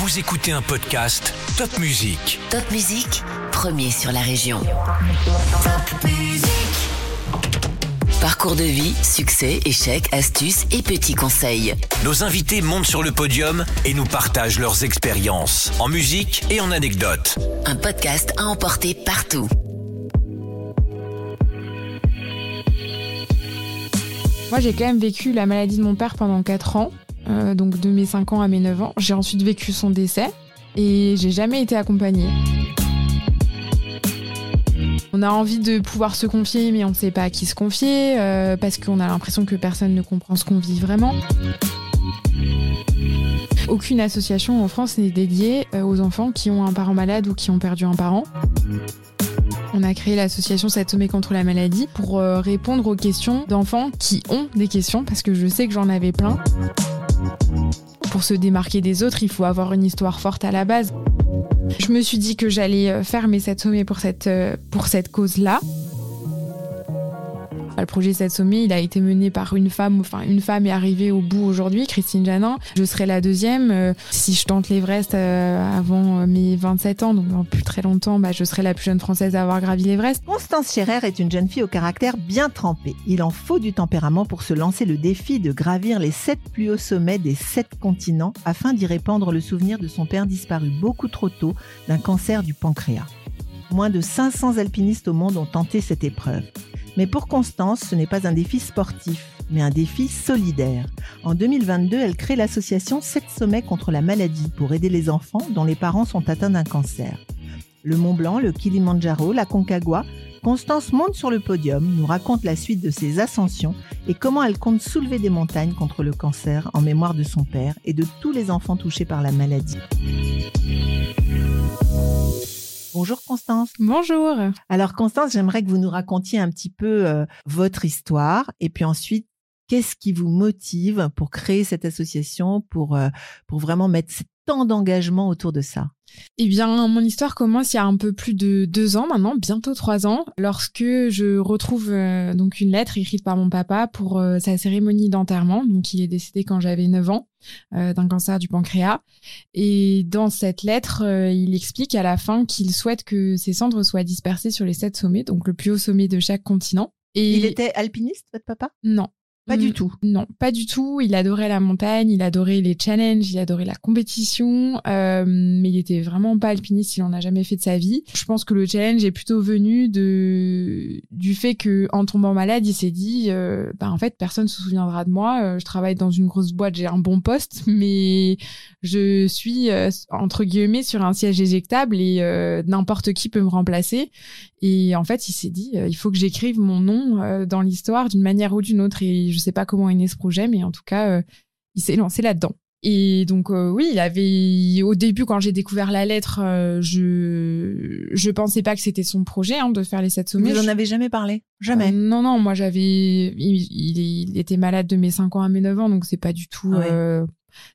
Vous écoutez un podcast Top Music. Top Musique, premier sur la région. Parcours de vie, succès, échecs, astuces et petits conseils. Nos invités montent sur le podium et nous partagent leurs expériences en musique et en anecdotes. Un podcast à emporter partout. Moi, j'ai quand même vécu la maladie de mon père pendant 4 ans, euh, donc de mes 5 ans à mes 9 ans. J'ai ensuite vécu son décès et j'ai jamais été accompagnée. On a envie de pouvoir se confier, mais on ne sait pas à qui se confier, euh, parce qu'on a l'impression que personne ne comprend ce qu'on vit vraiment. Aucune association en France n'est dédiée euh, aux enfants qui ont un parent malade ou qui ont perdu un parent. On a créé l'association Satomé contre la maladie pour répondre aux questions d'enfants qui ont des questions, parce que je sais que j'en avais plein. Pour se démarquer des autres, il faut avoir une histoire forte à la base. Je me suis dit que j'allais euh, faire mes 7 sommets pour cette, euh, pour cette cause-là. Le projet 7 sommets, il a été mené par une femme, enfin une femme est arrivée au bout aujourd'hui, Christine Janin. Je serai la deuxième. Euh, si je tente l'Everest avant mes 27 ans, donc dans plus très longtemps, bah, je serai la plus jeune française à avoir gravi l'Everest. Constance Scherer est une jeune fille au caractère bien trempé. Il en faut du tempérament pour se lancer le défi de gravir les sept plus hauts sommets des sept continents afin d'y répandre le souvenir de son père disparu beaucoup trop tôt d'un cancer du pancréas. Moins de 500 alpinistes au monde ont tenté cette épreuve. Mais pour Constance, ce n'est pas un défi sportif, mais un défi solidaire. En 2022, elle crée l'association 7 sommets contre la maladie pour aider les enfants dont les parents sont atteints d'un cancer. Le Mont Blanc, le Kilimandjaro, la Concagua, Constance monte sur le podium, nous raconte la suite de ses ascensions et comment elle compte soulever des montagnes contre le cancer en mémoire de son père et de tous les enfants touchés par la maladie. Bonjour Constance. Bonjour. Alors Constance, j'aimerais que vous nous racontiez un petit peu euh, votre histoire et puis ensuite qu'est-ce qui vous motive pour créer cette association, pour, euh, pour vraiment mettre tant d'engagement autour de ça? Eh bien, mon histoire commence il y a un peu plus de deux ans maintenant, bientôt trois ans, lorsque je retrouve euh, donc une lettre écrite par mon papa pour euh, sa cérémonie d'enterrement. Donc, il est décédé quand j'avais 9 ans euh, d'un cancer du pancréas. Et dans cette lettre, il explique à la fin qu'il souhaite que ses cendres soient dispersées sur les sept sommets, donc le plus haut sommet de chaque continent. Et il était alpiniste, votre papa? Non. Pas du Mm, tout. Non, pas du tout. Il adorait la montagne, il adorait les challenges, il adorait la compétition, euh, mais il était vraiment pas alpiniste, il en a jamais fait de sa vie. Je pense que le challenge est plutôt venu de du fait que en tombant malade, il s'est dit, euh, bah en fait personne se souviendra de moi. Euh, je travaille dans une grosse boîte, j'ai un bon poste, mais je suis euh, entre guillemets sur un siège éjectable et euh, n'importe qui peut me remplacer. Et en fait, il s'est dit, il faut que j'écrive mon nom euh, dans l'histoire d'une manière ou d'une autre. Et je sais pas comment est né ce projet, mais en tout cas, euh, il s'est lancé là-dedans. Et donc euh, oui, il avait au début quand j'ai découvert la lettre, euh, je je pensais pas que c'était son projet hein, de faire les sept sommets. Vous en Je- avez jamais parlé? Jamais? Euh, non non, moi j'avais il, il, est- il était malade de mes 5 ans à mes 9 ans donc c'est pas du tout Ouais.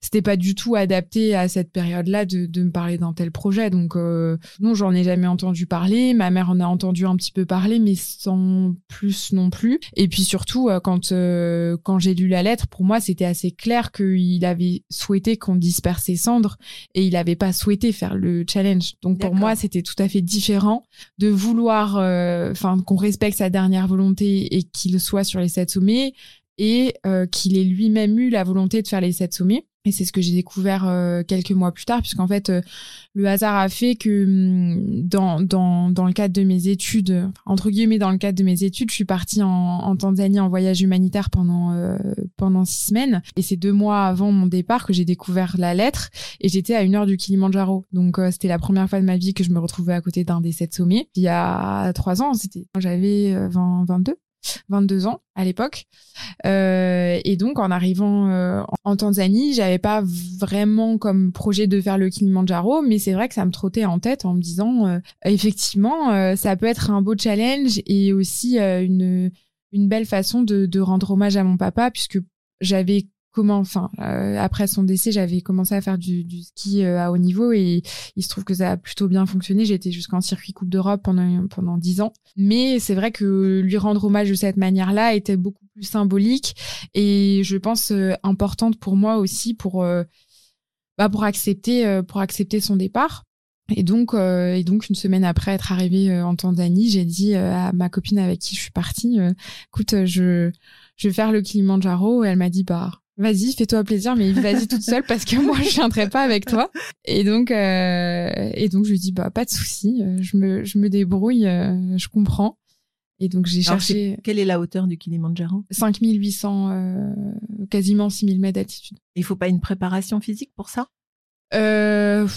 C'était pas du tout adapté à cette période-là de, de me parler d'un tel projet. Donc euh, non, j'en ai jamais entendu parler. Ma mère en a entendu un petit peu parler, mais sans plus non plus. Et puis surtout, euh, quand euh, quand j'ai lu la lettre, pour moi, c'était assez clair qu'il avait souhaité qu'on disperse ses cendres et il avait pas souhaité faire le challenge. Donc pour moi, c'était tout à fait différent de vouloir, euh, enfin, qu'on respecte sa dernière volonté et qu'il soit sur les sept sommets et euh, qu'il ait lui-même eu la volonté de faire les sept sommets. Et c'est ce que j'ai découvert euh, quelques mois plus tard, puisqu'en fait, euh, le hasard a fait que hum, dans, dans, dans le cadre de mes études, euh, entre guillemets, dans le cadre de mes études, je suis partie en, en Tanzanie en voyage humanitaire pendant, euh, pendant six semaines. Et c'est deux mois avant mon départ que j'ai découvert la lettre. Et j'étais à une heure du Kilimandjaro. Donc, euh, c'était la première fois de ma vie que je me retrouvais à côté d'un des sept sommets. Il y a trois ans, c'était, j'avais euh, 20, 22. 22 ans à l'époque. Euh, et donc, en arrivant euh, en Tanzanie, j'avais pas vraiment comme projet de faire le Kilimandjaro, mais c'est vrai que ça me trottait en tête en me disant, euh, effectivement, euh, ça peut être un beau challenge et aussi euh, une, une belle façon de, de rendre hommage à mon papa, puisque j'avais comment, enfin, euh, après son décès, j'avais commencé à faire du, du ski euh, à haut niveau et il se trouve que ça a plutôt bien fonctionné. Été jusqu'en circuit Coupe d'Europe pendant pendant dix ans. Mais c'est vrai que lui rendre hommage de cette manière-là était beaucoup plus symbolique et je pense euh, importante pour moi aussi pour euh, bah, pour accepter pour accepter son départ. Et donc, et donc une semaine après être arrivée en Tanzanie, j'ai dit à ma copine avec qui je suis partie, écoute, je je vais faire le Kilimanjaro. Et elle m'a dit, bah vas-y, fais-toi plaisir, mais vas-y toute seule parce que moi je viendrai pas avec toi. Et donc, euh, et donc je lui dis bah pas de souci, euh, je me, je me débrouille, euh, je comprends. Et donc j'ai cherché. Quelle est la hauteur du Kilimanjaro? 5800, quasiment 6000 mètres d'altitude. Il faut pas une préparation physique pour ça? Euh,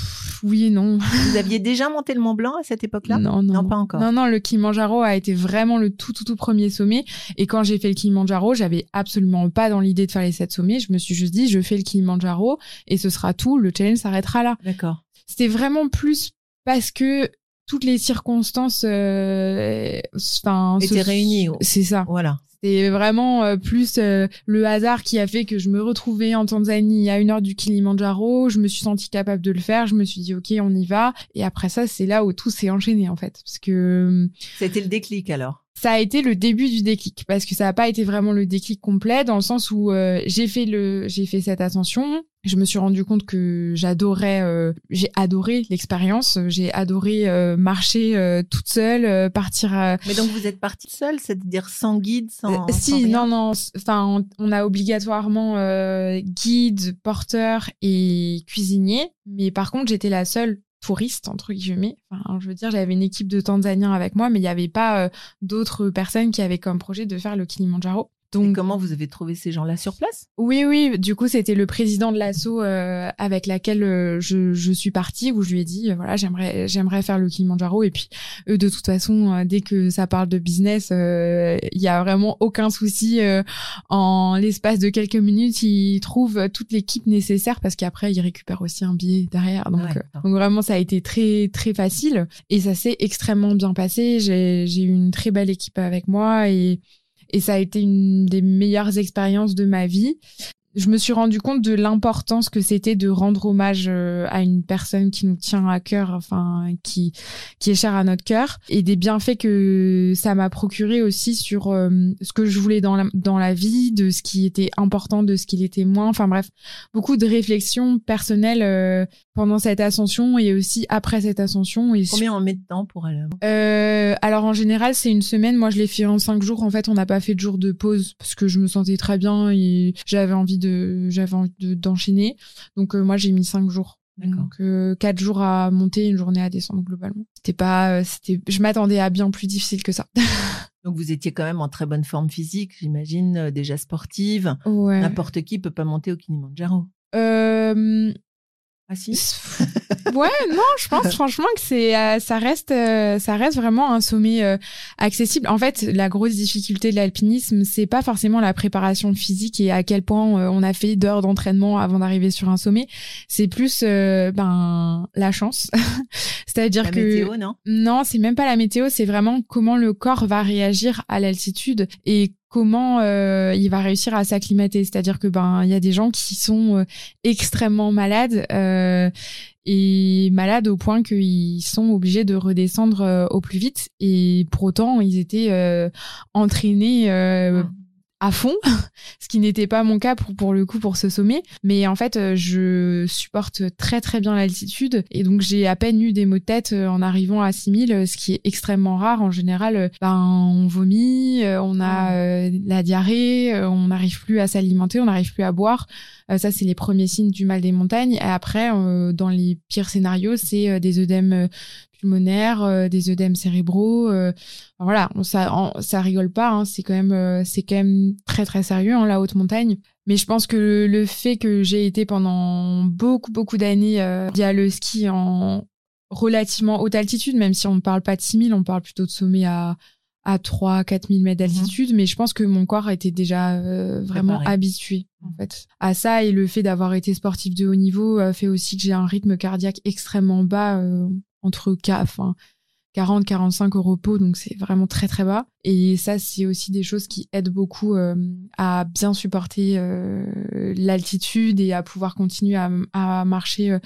oui et non. Vous aviez déjà monté le Mont Blanc à cette époque-là? Non, non, non, pas encore. Non, non, le Kilimanjaro a été vraiment le tout, tout, tout premier sommet. Et quand j'ai fait le Kilimanjaro, j'avais absolument pas dans l'idée de faire les sept sommets. Je me suis juste dit, je fais le Kilimanjaro et ce sera tout. Le challenge s'arrêtera là. D'accord. C'était vraiment plus parce que toutes les circonstances, euh, enfin, étaient réunies. C'est ça. Voilà. C'était vraiment euh, plus euh, le hasard qui a fait que je me retrouvais en Tanzanie à une heure du Kilimanjaro. Je me suis sentie capable de le faire. Je me suis dit, OK, on y va. Et après ça, c'est là où tout s'est enchaîné, en fait. Parce que. C'était le déclic alors ça a été le début du déclic parce que ça n'a pas été vraiment le déclic complet dans le sens où euh, j'ai fait le j'ai fait cette ascension je me suis rendu compte que j'adorais euh, j'ai adoré l'expérience j'ai adoré euh, marcher toute seule partir mais donc vous êtes partie seule c'est-à-dire sans guide sans si non non enfin on, a obligatoirement guide porteur et cuisinier mais par contre j'étais la seule touriste entre guillemets. Enfin, je veux dire, j'avais une équipe de Tanzaniens avec moi, mais il n'y avait pas euh, d'autres personnes qui avaient comme projet de faire le Kilimanjaro. Donc, comment vous avez trouvé ces gens-là sur place? Oui, oui. Du coup, c'était le président de l'asso euh, avec laquelle euh, je, je, suis partie, où je lui ai dit, euh, voilà, j'aimerais, j'aimerais faire le Kilimanjaro. Et puis, eux, de toute façon, dès que ça parle de business, il y a vraiment aucun souci. en l'espace de quelques minutes, ils trouvent toute l'équipe nécessaire parce qu'après, ils récupèrent aussi un billet derrière. Donc, donc vraiment, ça a été très, très facile et ça s'est extrêmement bien passé. J'ai, j'ai eu une très belle équipe avec moi et et ça a été une des meilleures expériences de ma vie je me suis rendu compte de l'importance que c'était de rendre hommage euh, à une personne qui nous tient à cœur, enfin qui qui est chère à notre cœur, et des bienfaits que ça m'a procuré aussi sur euh, ce que je voulais dans la, dans la vie, de ce qui était important, de ce qui l'était moins. Enfin bref, beaucoup de réflexions personnelles euh, pendant cette ascension et aussi après cette ascension. Et Combien on met de temps pour aller Alors en général, c'est une semaine. Moi, je l'ai fait en cinq jours. En fait, on n'a pas fait de jour de pause parce que je me sentais très bien et j'avais envie de j'avais envie d'enchaîner. Donc euh, moi j'ai mis cinq jours. Donc euh, quatre jours à monter, une journée à descendre globalement. C'était pas, euh, c'était, je m'attendais à bien plus difficile que ça. Donc vous étiez quand même en très bonne forme physique, j'imagine, déjà sportive. Ouais. N'importe qui peut pas monter au Kilimanjaro. Euh, ah si Ouais, non, je pense franchement que c'est euh, ça reste euh, ça reste vraiment un sommet euh, accessible. En fait, la grosse difficulté de l'alpinisme, c'est pas forcément la préparation physique et à quel point on a fait d'heures d'entraînement avant d'arriver sur un sommet, c'est plus ben la chance. C'est-à-dire que météo, non? Non, c'est même pas la météo, c'est vraiment comment le corps va réagir à l'altitude et comment euh, il va réussir à s'acclimater. C'est-à-dire que ben il y a des gens qui sont euh, extrêmement malades euh, et malades au point qu'ils sont obligés de redescendre au plus vite. Et pour autant, ils étaient entraînés à fond, ce qui n'était pas mon cas pour, pour le coup pour ce sommet. Mais en fait, euh, je supporte très très bien l'altitude et donc j'ai à peine eu des maux de tête euh, en arrivant à 6000, euh, ce qui est extrêmement rare. En général, ben, on vomit, on a la diarrhée, on n'arrive plus à s'alimenter, on n'arrive plus à boire. ça, c'est les premiers signes du mal des montagnes. Et après, dans les pires scénarios, c'est des œdèmes pulmonaires, euh, des œdèmes cérébraux. Euh, voilà, ça, ça rigole pas. Hein, c'est quand même, euh, c'est quand même très très sérieux hein, la haute montagne. Mais je pense que le, fait que j'ai été pendant beaucoup beaucoup d'années via le ski en relativement haute altitude, même si on ne parle pas de 6000, on parle plutôt de sommet à à 3 4000 mètres mhm. d'altitude mais je pense que mon corps était déjà vraiment habitué en fait à ça et le fait d'avoir été sportif de haut niveau fait aussi que j'ai un rythme cardiaque extrêmement bas entre enfin, 40, 45 au repos, donc c'est vraiment très très bas. Et ça, c'est aussi des choses qui aident beaucoup euh, à bien supporter euh, l'altitude et à pouvoir continuer à, marcher euh,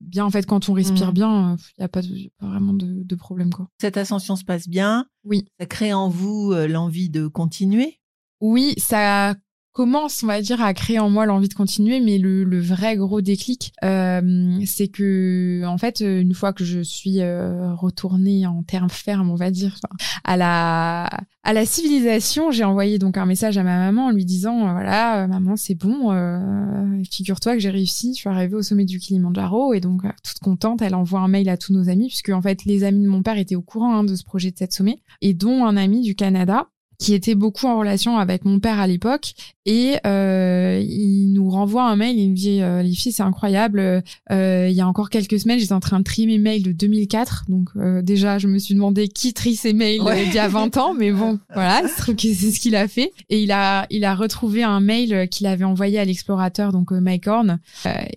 bien. En fait, quand on respire mmh. bien, il n'y a, pas, vraiment de, de, problème. Quoi. Cette ascension se passe bien. Oui. Ça crée en vous l'envie de continuer? Oui, ça commence, on va dire, à créer en moi l'envie de continuer. Mais le, le vrai gros déclic, euh, c'est que, en fait, une fois que je suis euh, retournée en termes fermes, on va dire, à la à la civilisation, j'ai envoyé donc un message à ma maman en lui disant, euh, voilà, maman, c'est bon, euh, figure-toi que j'ai réussi, je suis arrivée au sommet du Kilimanjaro et donc toute contente, elle envoie un mail à tous nos amis puisque en fait les amis de mon père étaient au courant hein, de ce projet de cette sommet et dont un ami du Canada qui était beaucoup en relation avec mon père à l'époque. Et euh, il nous renvoie un mail il me dit euh, les filles c'est incroyable. Euh, il y a encore quelques semaines j'étais en train de trier mes mails de 2004 donc euh, déjà je me suis demandé qui trie ses mails euh, d'il y a 20 ans. Mais bon voilà c'est ce qu'il a fait. Et il a il a retrouvé un mail qu'il avait envoyé à l'explorateur donc Mike Horn.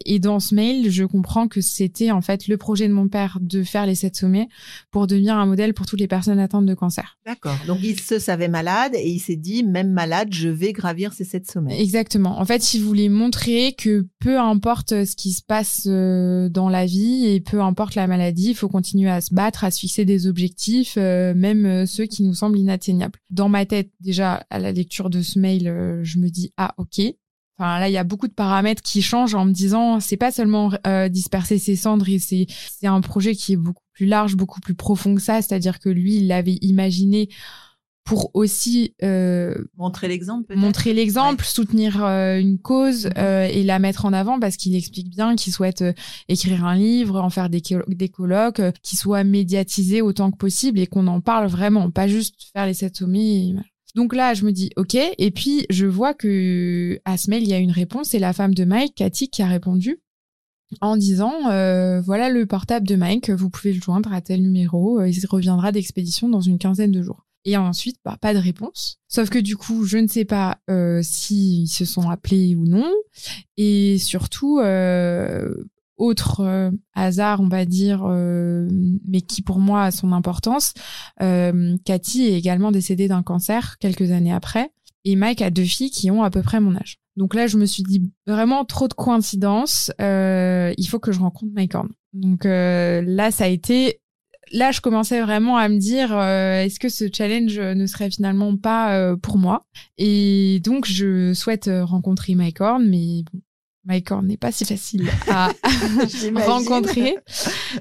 Et dans ce mail je comprends que c'était en fait le projet de mon père de faire les sept sommets pour devenir un modèle pour toutes les personnes atteintes de cancer. D'accord. Donc il se savait malade et il s'est dit, même malade, je vais gravir ces sept sommets. Exactement. En fait, il voulait montrer que peu importe ce qui se passe euh, dans la vie et peu importe la maladie, il faut continuer à se battre, à se fixer des objectifs, euh, même euh, ceux qui nous semblent inatteignables. Dans ma tête, déjà, à la lecture de ce mail, je me dis, ah, ok, Enfin, là, il y a beaucoup de paramètres qui changent en me disant, c'est pas seulement disperser ses cendres, et c'est un projet qui est beaucoup plus large, beaucoup plus profond que ça. C'est-à-dire que lui, il l'avait imaginé pour aussi euh, montrer l'exemple montrer l'exemple soutenir euh, une cause mhm. euh, et la mettre en avant parce qu'il explique bien qu'il souhaite euh, écrire un livre en faire des, des colloques euh, qui soit médiatisé autant que possible et qu'on en parle vraiment pas juste faire les sept sommets donc là je me dis ok et puis je vois que à ce mail il y a une réponse c'est la femme de Mike Cathy qui a répondu en disant voilà le portable de Mike, vous pouvez le joindre à tel numéro, il reviendra d'expédition dans une quinzaine de jours. Et ensuite, bah, pas de réponse. Sauf que du coup, je ne sais pas euh, s'ils se sont appelés ou non. Et surtout, euh, autre euh, hasard, on va dire, euh, mais qui pour moi a son importance, Cathy est également décédée d'un cancer quelques années après. Et Mike a deux filles qui ont à peu près mon âge. Donc là, je me suis dit vraiment trop de coïncidences. il faut que je rencontre Mike Horn. Donc là, ça a été là, je commençais vraiment à me dire, euh, est-ce que ce challenge ne serait finalement pas euh, pour moi? Et donc, je souhaite euh, rencontrer Mike Horn, mais bon, Mike Horn n'est pas si facile à rencontrer.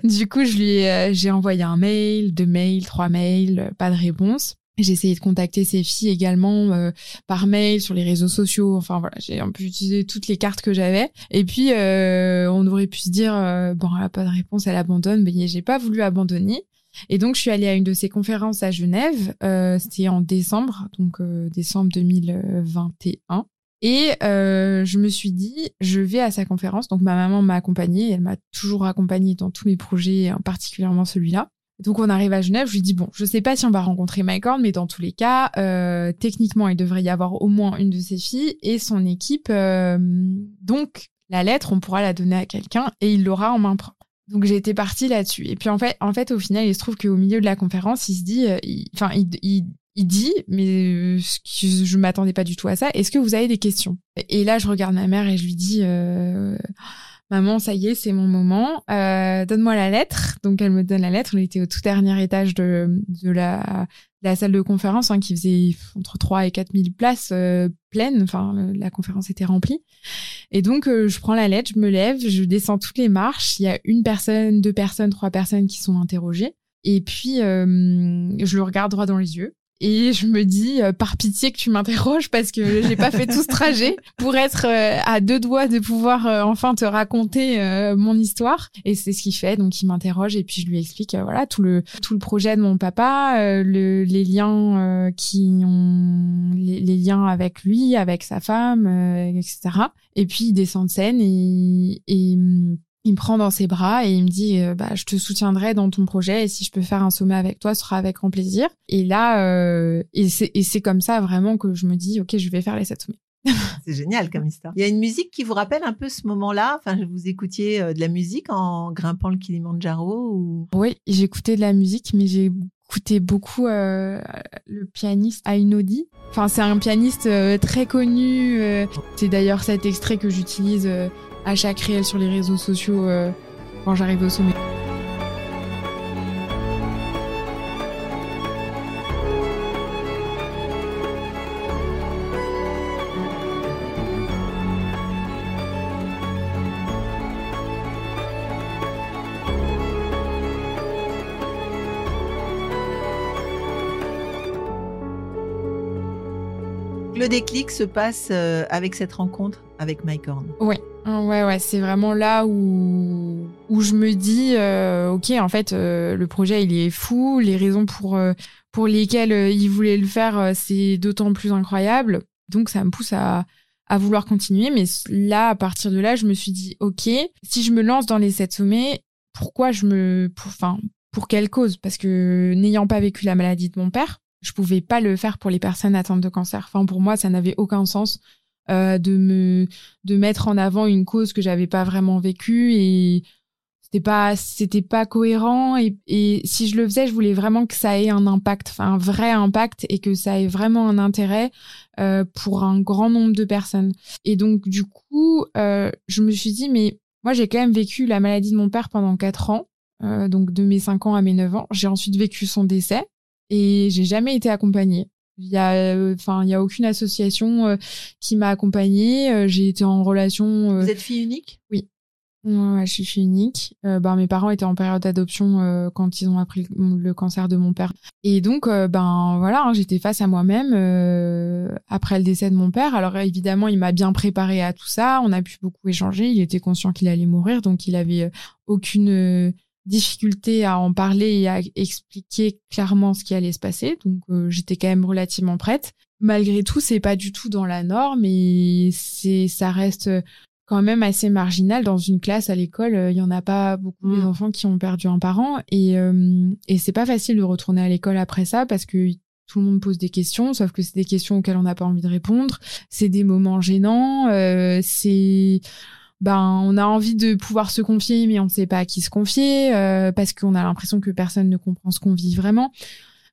Du coup, je lui, j'ai envoyé un mail, deux mails, trois mails, pas de réponse. J'ai essayé de contacter ses filles également euh, par mail, sur les réseaux sociaux. Enfin voilà, j'ai un peu utilisé toutes les cartes que j'avais. Et puis euh, on aurait pu se dire euh, bon, elle a pas de réponse, elle abandonne. Mais j'ai pas voulu abandonner. Et donc je suis allée à une de ses conférences à Genève. C'était en décembre, donc décembre 2021. Et je me suis dit, je vais à sa conférence. Donc ma maman m'a accompagnée. Elle m'a toujours accompagnée dans tous mes projets, particulièrement celui-là. Donc on arrive à Genève, je lui dis bon, je sais pas si on va rencontrer Mike Horn, mais dans tous les cas, euh, techniquement, il devrait y avoir au moins une de ses filles et son équipe. Euh, donc la lettre, on pourra la donner à quelqu'un et il l'aura en main propre. Donc été partie là-dessus. Et puis en fait, en fait, au final, il se trouve qu'au milieu de la conférence, il se dit, euh, enfin, il, il, il, dit, mais je, je m'attendais pas du tout à ça. Est-ce que vous avez des questions? Et là, je regarde ma mère et je lui dis. Maman, ça y est, c'est mon moment. Euh, donne-moi la lettre. Donc elle me donne la lettre. On était au tout dernier étage de, de la, salle de conférence hein, qui faisait entre 3 et 4 000 places euh, pleines. Enfin, la conférence était remplie. Et donc euh, je prends la lettre, je me lève, je descends toutes les marches. Il y a une personne, deux personnes, trois personnes qui sont interrogées. Et puis je le regarde droit dans les yeux. Et je me dis, euh, par pitié que tu m'interroges parce que j'ai pas fait tout ce trajet pour être euh, à deux doigts de pouvoir euh, enfin te raconter mon histoire. Et c'est ce qu'il fait. Donc il m'interroge et puis je lui explique voilà tout le tout le projet de mon papa, le, les liens qui ont les, les, liens avec lui, avec sa femme, etc. Et puis il descend de scène et, et il me prend dans ses bras et il me dit euh, bah je te soutiendrai dans ton projet et si je peux faire un sommet avec toi ce sera avec grand plaisir et là euh, et c'est comme ça vraiment que je me dis ok je vais faire les sept sommets c'est génial comme histoire. Il y a une musique qui vous rappelle un peu ce moment-là? Enfin, vous écoutiez euh, de la musique en grimpant le Kilimanjaro ou? Oui, j'écoutais de la musique, mais j'ai écouté beaucoup le pianiste Ainodi. Enfin, c'est un pianiste très connu. c'est d'ailleurs cet extrait que j'utilise à chaque réel sur les réseaux sociaux euh, quand j'arrive au sommet. Le déclic se passe euh, avec cette rencontre avec Mike Horn. Oui, ouais, ouais. C'est vraiment là où où je me dis, euh, ok, en fait, euh, le projet il est fou. Les raisons pour pour lesquelles il voulait le faire, c'est d'autant plus incroyable. Donc ça me pousse à à vouloir continuer. Mais là, à partir de là, je me suis dit, ok, si je me lance dans les sept sommets, pourquoi je me, enfin, pour quelle cause? Parce que n'ayant pas vécu la maladie de mon père, je pouvais pas le faire pour les personnes atteintes de cancer. Enfin, pour moi, ça n'avait aucun sens euh, de me de mettre en avant une cause que j'avais pas vraiment vécue et c'était pas c'était pas cohérent et, et si je le faisais, je voulais vraiment que ça ait un impact, enfin un vrai impact et que ça ait vraiment un intérêt euh, pour un grand nombre de personnes. Et donc du coup, euh, je me suis dit mais moi j'ai quand même vécu la maladie de mon père pendant quatre ans. Euh, donc de mes 5 ans à mes 9 ans. J'ai ensuite vécu son décès et j'ai jamais été accompagnée. Il y a, euh, enfin, il y a aucune association euh, qui m'a accompagnée. Euh, j'ai été en relation. Vous êtes fille unique? Oui. Ouais, je suis fille unique. ben, mes parents étaient en période d'adoption quand ils ont appris le cancer de mon père. Et donc, ben voilà, hein, j'étais face à moi-même après le décès de mon père. Alors évidemment, il m'a bien préparé à tout ça. On a pu beaucoup échanger. Il était conscient qu'il allait mourir, donc il avait aucune difficulté à en parler et à expliquer clairement ce qui allait se passer. Donc euh, j'étais quand même relativement prête. Malgré tout, c'est pas du tout dans la norme et c'est ça reste quand même assez marginal dans une classe à l'école. Euh, il y en a pas beaucoup mmh. d'enfants qui ont perdu un parent et euh, et c'est pas facile de retourner à l'école après ça parce que tout le monde pose des questions, sauf que c'est des questions auxquelles on n'a pas envie de répondre. C'est des moments gênants. c'est ben on a envie de pouvoir se confier mais on ne sait pas à qui se confier euh, parce qu'on a l'impression que personne ne comprend ce qu'on vit vraiment.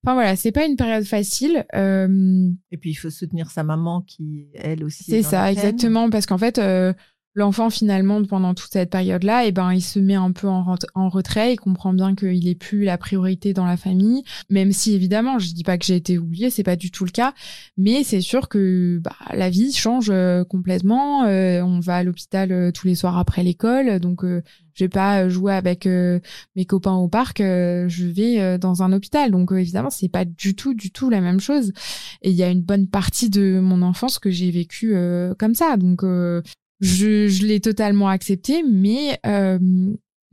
Enfin voilà, c'est pas une période facile. Euh... Et puis il faut soutenir sa maman qui elle aussi. C'est ça exactement parce qu'en fait euh, l'enfant finalement pendant toute cette période là et eh ben il se met un peu en, retrait. Il comprend bien qu'il est plus la priorité dans la famille. Même si évidemment je dis pas que j'ai été oubliée c'est pas du tout le cas. Mais c'est sûr que bah, la vie change euh, complètement. Euh, on va à l'hôpital euh, tous les soirs après l'école. Donc je vais pas jouer avec mes copains au parc je vais dans un hôpital. Donc évidemment c'est pas du tout du tout la même chose. Et il y a une bonne partie de mon enfance que j'ai vécu comme ça. Donc je, je l'ai totalement accepté, mais euh,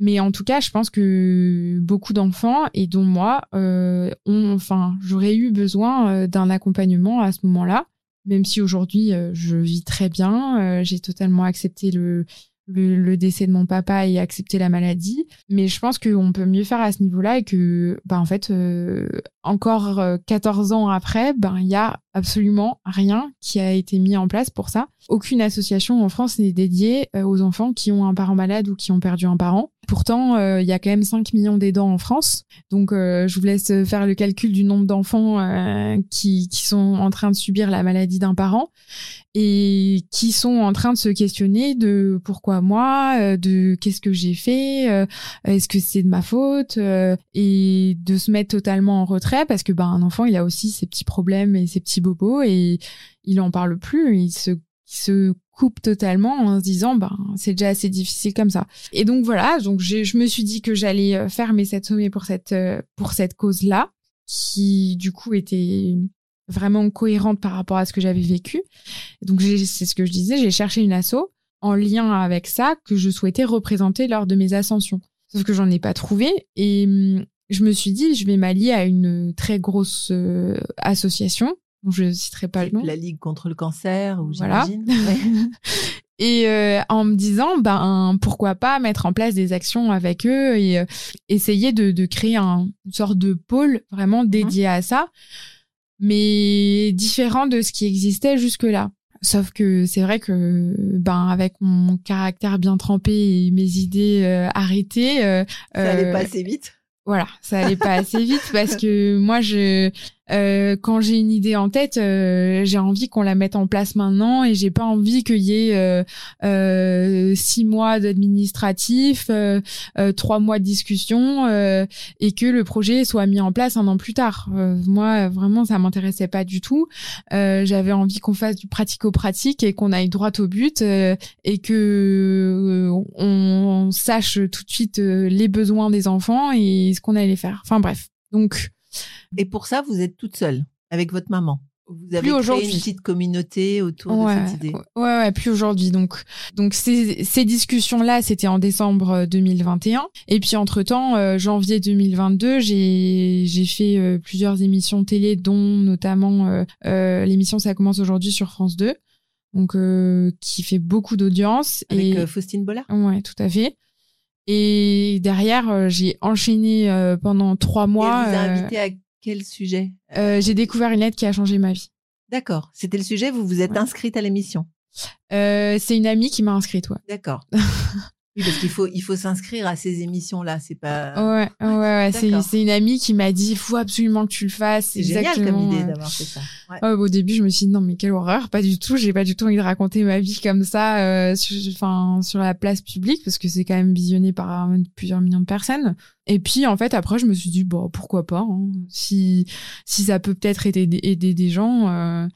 mais en tout cas, je pense que beaucoup d'enfants et dont moi, euh, ont, enfin, j'aurais eu besoin euh, d'un accompagnement à ce moment-là. Même si aujourd'hui, euh, je vis très bien, j'ai totalement accepté le le, décès de mon papa et accepter la maladie. Mais je pense qu'on peut mieux faire à ce niveau-là et que, bah, en fait, euh, encore 14 euh, ans après, ben, il y a absolument rien qui a été mis en place pour ça. Aucune association en France n'est dédiée euh, aux enfants qui ont un parent malade ou qui ont perdu un parent. Pourtant, il y a quand même 5 millions d'aidants en France. Donc, je vous laisse faire le calcul du nombre d'enfants qui, qui sont en train de subir la maladie d'un parent et qui sont en train de se questionner de pourquoi moi, euh, de qu'est-ce que j'ai fait, euh, est-ce que c'est de ma faute, euh, et de se mettre totalement en retrait parce que ben un enfant il a aussi ses petits problèmes et ses petits bobos et il en parle plus, il se coupe totalement en se disant ben c'est déjà assez difficile comme ça. Et donc voilà, donc je me suis dit que j'allais faire mes sept sommets pour cette pour cette cause là qui du coup était vraiment cohérente par rapport à ce que j'avais vécu. Donc c'est ce que je disais, j'ai cherché une asso en lien avec ça que je souhaitais représenter lors de mes ascensions. Sauf que j'en ai pas trouvé et hum, je me suis dit je vais m'allier à une très grosse euh, association je citerai pas le nom. La Ligue contre le cancer ou voilà. et euh, en me disant ben pourquoi pas mettre en place des actions avec eux et euh, essayer de, de créer un, une sorte de pôle vraiment dédié à ça mais différent de ce qui existait jusque-là. Sauf que c'est vrai que ben avec mon caractère bien trempé et mes idées euh, arrêtées, euh, ça allait pas assez vite. Voilà, ça allait pas assez vite parce que moi je euh, quand j'ai une idée en tête, euh, j'ai envie qu'on la mette en place maintenant et j'ai pas envie qu'il y ait euh, euh six mois d'administratif, euh, trois mois de discussion et que le projet soit mis en place un an plus tard. moi, vraiment, ça m'intéressait pas du tout. J'avais envie qu'on fasse du pratico-pratique et qu'on aille droit au but et que on, sache tout de suite les besoins des enfants et ce qu'on allait faire. Enfin bref. Donc et pour ça, vous êtes toute seule avec votre maman. Vous avez créé une petite communauté autour de cette idée. Ouais, ouais, plus aujourd'hui. Donc, donc ces, ces discussions-là, c'était en décembre 2021. Et puis entre temps, janvier 2022, j'ai j'ai fait plusieurs émissions télé, dont notamment l'émission Ça commence aujourd'hui sur France 2 donc euh, qui fait beaucoup d'audience. Avec et... Euh, Faustine Bollard? Ouais, tout à fait. Et derrière, euh, j'ai enchaîné pendant trois mois. Et vous avez invité à quel sujet? J'ai découvert une lettre qui a changé ma vie. D'accord. C'était le sujet. Vous vous êtes inscrite à l'émission? c'est une amie qui m'a inscrite, ouais. D'accord. Oui, parce qu'il faut, il faut s'inscrire à ces émissions-là. C'est pas. Ouais, ouais, ouais. C'est, une amie qui m'a dit, il faut absolument que tu le fasses. C'est génial comme idée d'avoir fait ça. Ouais. au début, je me suis dit, non, mais quelle horreur. Pas du tout. J'ai pas du tout envie de raconter ma vie comme ça, euh, sur, enfin, sur la place publique, parce que c'est quand même visionné par plusieurs millions de personnes. Et puis, en fait, après, je me suis dit, bon, pourquoi pas, hein. si, si ça peut peut-être aider, aider des gens, euh,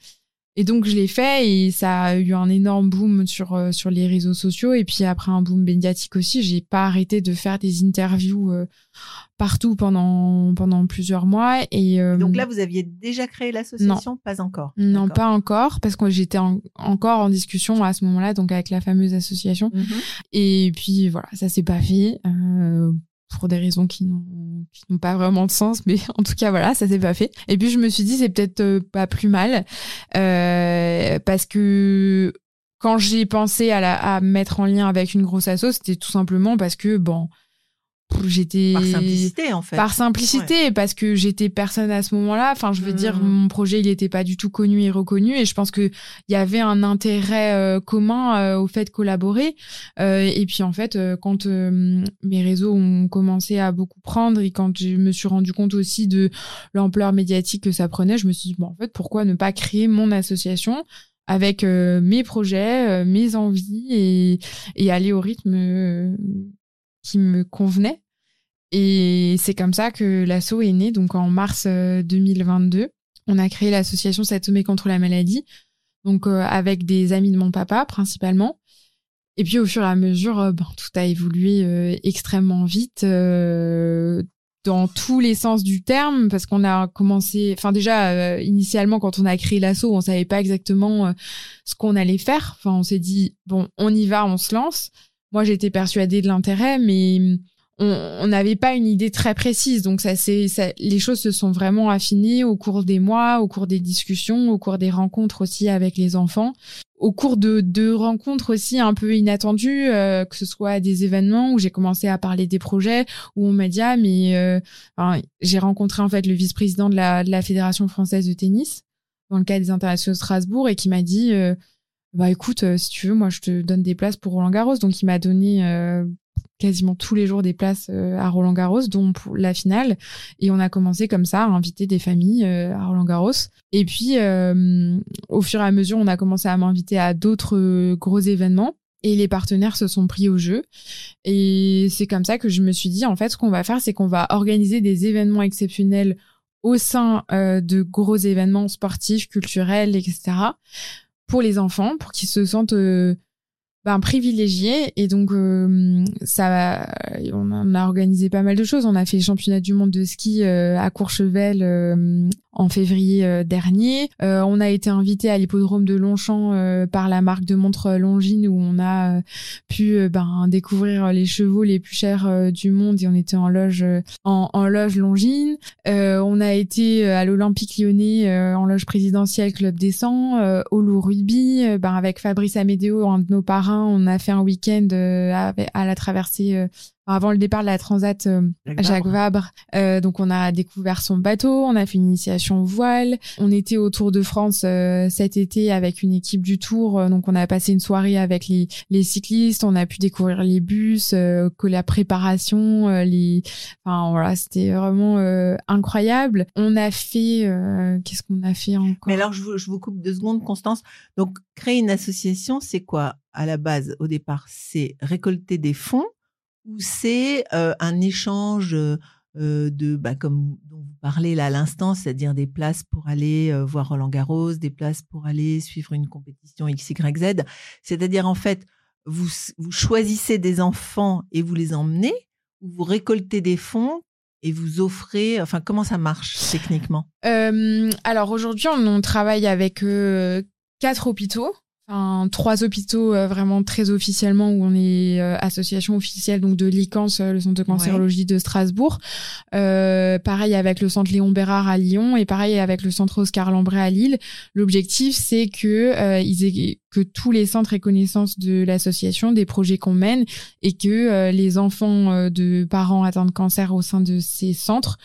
et donc je l'ai fait et ça a eu un énorme boom sur euh, sur les réseaux sociaux. Et puis après un boom médiatique aussi, j'ai pas arrêté de faire des interviews euh, partout pendant pendant plusieurs mois. Et euh, donc là vous aviez déjà créé l'association? Pas encore. Non pas encore parce que j'étais encore en discussion à ce moment-là donc avec la fameuse association. Mhm. et puis voilà ça s'est pas fait pour des raisons qui n'ont pas vraiment de sens, mais en tout cas voilà, ça s'est pas fait. Et puis je me suis dit c'est peut-être euh, pas plus mal euh, parce que quand j'ai pensé à, mettre en lien avec une grosse asso, c'était tout simplement parce que bon, j'étais par simplicité en fait. Par simplicité parce que j'étais personne à ce moment-là. Enfin je veux dire mmh. mon projet il n'était pas du tout connu et reconnu. Et je pense que il y avait un intérêt euh, commun euh, au fait de collaborer. Euh, et puis en fait quand mes réseaux ont commencé à beaucoup prendre et quand je me suis rendu compte aussi de l'ampleur médiatique que ça prenait je me suis dit bon en fait pourquoi ne pas créer mon association avec mes projets, mes envies et, et aller au rythme qui me convenait. Et c'est comme ça que l'asso est né, donc en mars 2022. Euh, on a créé l'association Satomé contre la maladie, donc euh, avec des amis de mon papa principalement. Et puis au fur et à mesure, euh, ben, tout a évolué extrêmement vite dans tous les sens du terme parce qu'on a commencé enfin déjà initialement quand on a créé l'asso on savait pas exactement ce qu'on allait faire enfin on s'est dit bon on y va on se lance moi j'étais persuadée de l'intérêt, mais on n'avait pas une idée très précise. Donc ça, c'est, les choses se sont vraiment affinées au cours des mois, au cours des discussions, au cours des rencontres aussi avec les enfants, au cours de, de rencontres aussi un peu inattendues, euh, que ce soit des événements où j'ai commencé à parler des projets, où on m'a dit ah mais euh, j'ai rencontré en fait le vice-président de la, de la fédération française de tennis dans le cadre des internationaux de Strasbourg et qui m'a dit euh, bah écoute, euh, si tu veux, moi je te donne des places pour Roland Garros. Donc il m'a donné euh, quasiment tous les jours des places euh, à Roland Garros, dont la finale. Et on a commencé comme ça à inviter des familles à Roland Garros. Et puis au fur et à mesure, on a commencé à m'inviter à d'autres gros événements. Et les partenaires se sont pris au jeu. Et c'est comme ça que je me suis dit, en fait, ce qu'on va faire, c'est qu'on va organiser des événements exceptionnels au sein de gros événements sportifs, culturels, etc pour les enfants, pour qu'ils se sentent euh, ben, privilégiés. Et donc, euh, ça, on a organisé pas mal de choses. On a fait le championnat du monde de ski euh, à Courchevel en février euh, dernier. Euh, on a été invité à l'hippodrome de Longchamp euh, par la marque de montre Longines où on a pu ben, découvrir les chevaux les plus chers du monde et on était en loge en, en loge Longines. on a été à l'Olympique Lyonnais en loge présidentielle Club des 100, au Loup Rugby, ben, avec Fabrice Amédéo, un de nos parrains, on a fait un week-end à, la traversée avant le départ de la Transat euh, Jacques Vabre. Euh, donc on a découvert son bateau, on a fait une initiation voile. On était au Tour de France euh, cet été avec une équipe du Tour. donc on a passé une soirée avec les, les cyclistes. On a pu découvrir les bus, que la préparation, les. Enfin voilà, c'était vraiment incroyable. On a fait. Qu'est-ce qu'on a fait encore? Mais alors je vous, je vous coupe deux secondes, Constance. Donc créer une association, c'est quoi à la base au départ? C'est récolter des fonds ou c'est un échange de, bah, comme dont vous parlez là à l'instant, c'est-à-dire des places pour aller voir Roland Garros, des places pour aller suivre une compétition XYZ. C'est-à-dire en fait, vous, vous choisissez des enfants et vous les emmenez, ou vous récoltez des fonds et vous offrez, enfin comment ça marche techniquement? Euh, Alors aujourd'hui, on, on, travaille avec euh, quatre hôpitaux Enfin, trois hôpitaux euh, vraiment très officiellement où on est euh, association officielle donc de l'ICANS, euh, le centre de cancérologie de Strasbourg. pareil avec le centre Léon Bérard à Lyon et pareil avec le centre Oscar Lambret à Lille. L'objectif c'est que ils aient, que tous les centres aient connaissance de l'association, des projets qu'on mène et que les enfants de parents atteints de cancer au sein de ces centres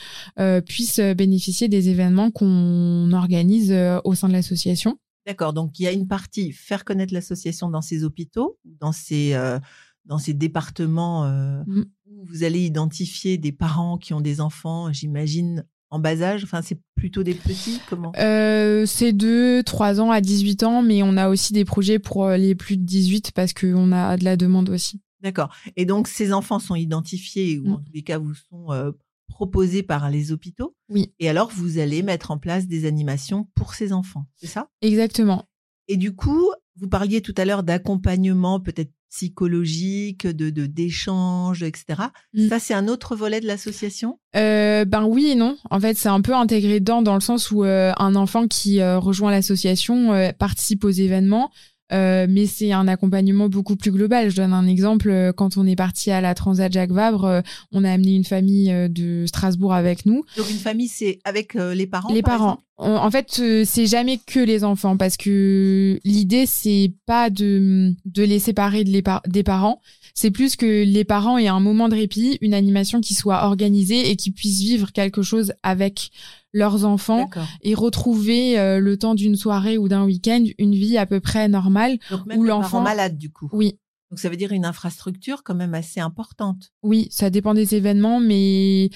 puissent bénéficier des événements qu'on organise au sein de l'association. D'accord, donc il y a une partie faire connaître l'association dans ces hôpitaux, dans ces, euh, dans ces départements euh, mmh. où vous allez identifier des parents qui ont des enfants, j'imagine, en bas âge? Enfin, c'est plutôt des petits? Comment? Euh, C'est de 3 ans à 18 ans, mais on a aussi des projets pour les plus de 18 parce qu'on a de la demande aussi. D'accord. Et donc, ces enfants sont identifiés, ou mmh. en tous les cas, vous sont proposés par les hôpitaux. Oui. Et alors, vous allez mettre en place des animations pour ces enfants, c'est ça? Exactement. Et du coup, vous parliez tout à l'heure d'accompagnement, peut-être psychologique, de d'échange, etc. Mm. Ça, c'est un autre volet de l'association? Euh, Ben oui et non. En fait, c'est un peu intégré dedans, dans le sens où euh, un enfant qui euh, rejoint l'association participe aux événements, euh, mais c'est un accompagnement beaucoup plus global. Je donne un exemple. Euh, quand on est parti à la Transat Jacques Vabre, euh, on a amené une famille de Strasbourg avec nous. Donc une famille, c'est avec les parents. Les parents. En fait, c'est jamais que les enfants parce que l'idée c'est pas de de les séparer de les des parents. C'est plus que les parents aient un moment de répit, une animation qui soit organisée et qui puissent vivre quelque chose avec leurs enfants et retrouver euh, le temps d'une soirée ou d'un week-end une vie à peu près normale Donc même où l'enfant malade du coup. Oui. Donc ça veut dire une infrastructure quand même assez importante. Oui, ça dépend des événements, mais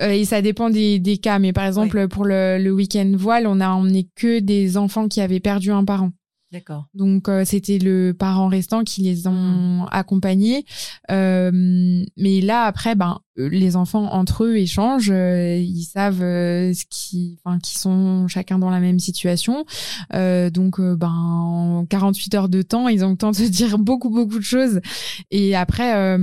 euh, et ça dépend des, des, cas. Mais par exemple, pour le, le week-end voile, on a emmené que des enfants qui avaient perdu un parent. D'accord. Donc euh, c'était le parent restant qui les ont mmh. accompagnés. Euh, mais là après, ben les enfants entre eux échangent, euh, ils savent euh, ce qui, enfin, qui sont chacun dans la même situation. donc, ben, 48 heures de temps, ils ont le temps de dire beaucoup, beaucoup de choses. Et après,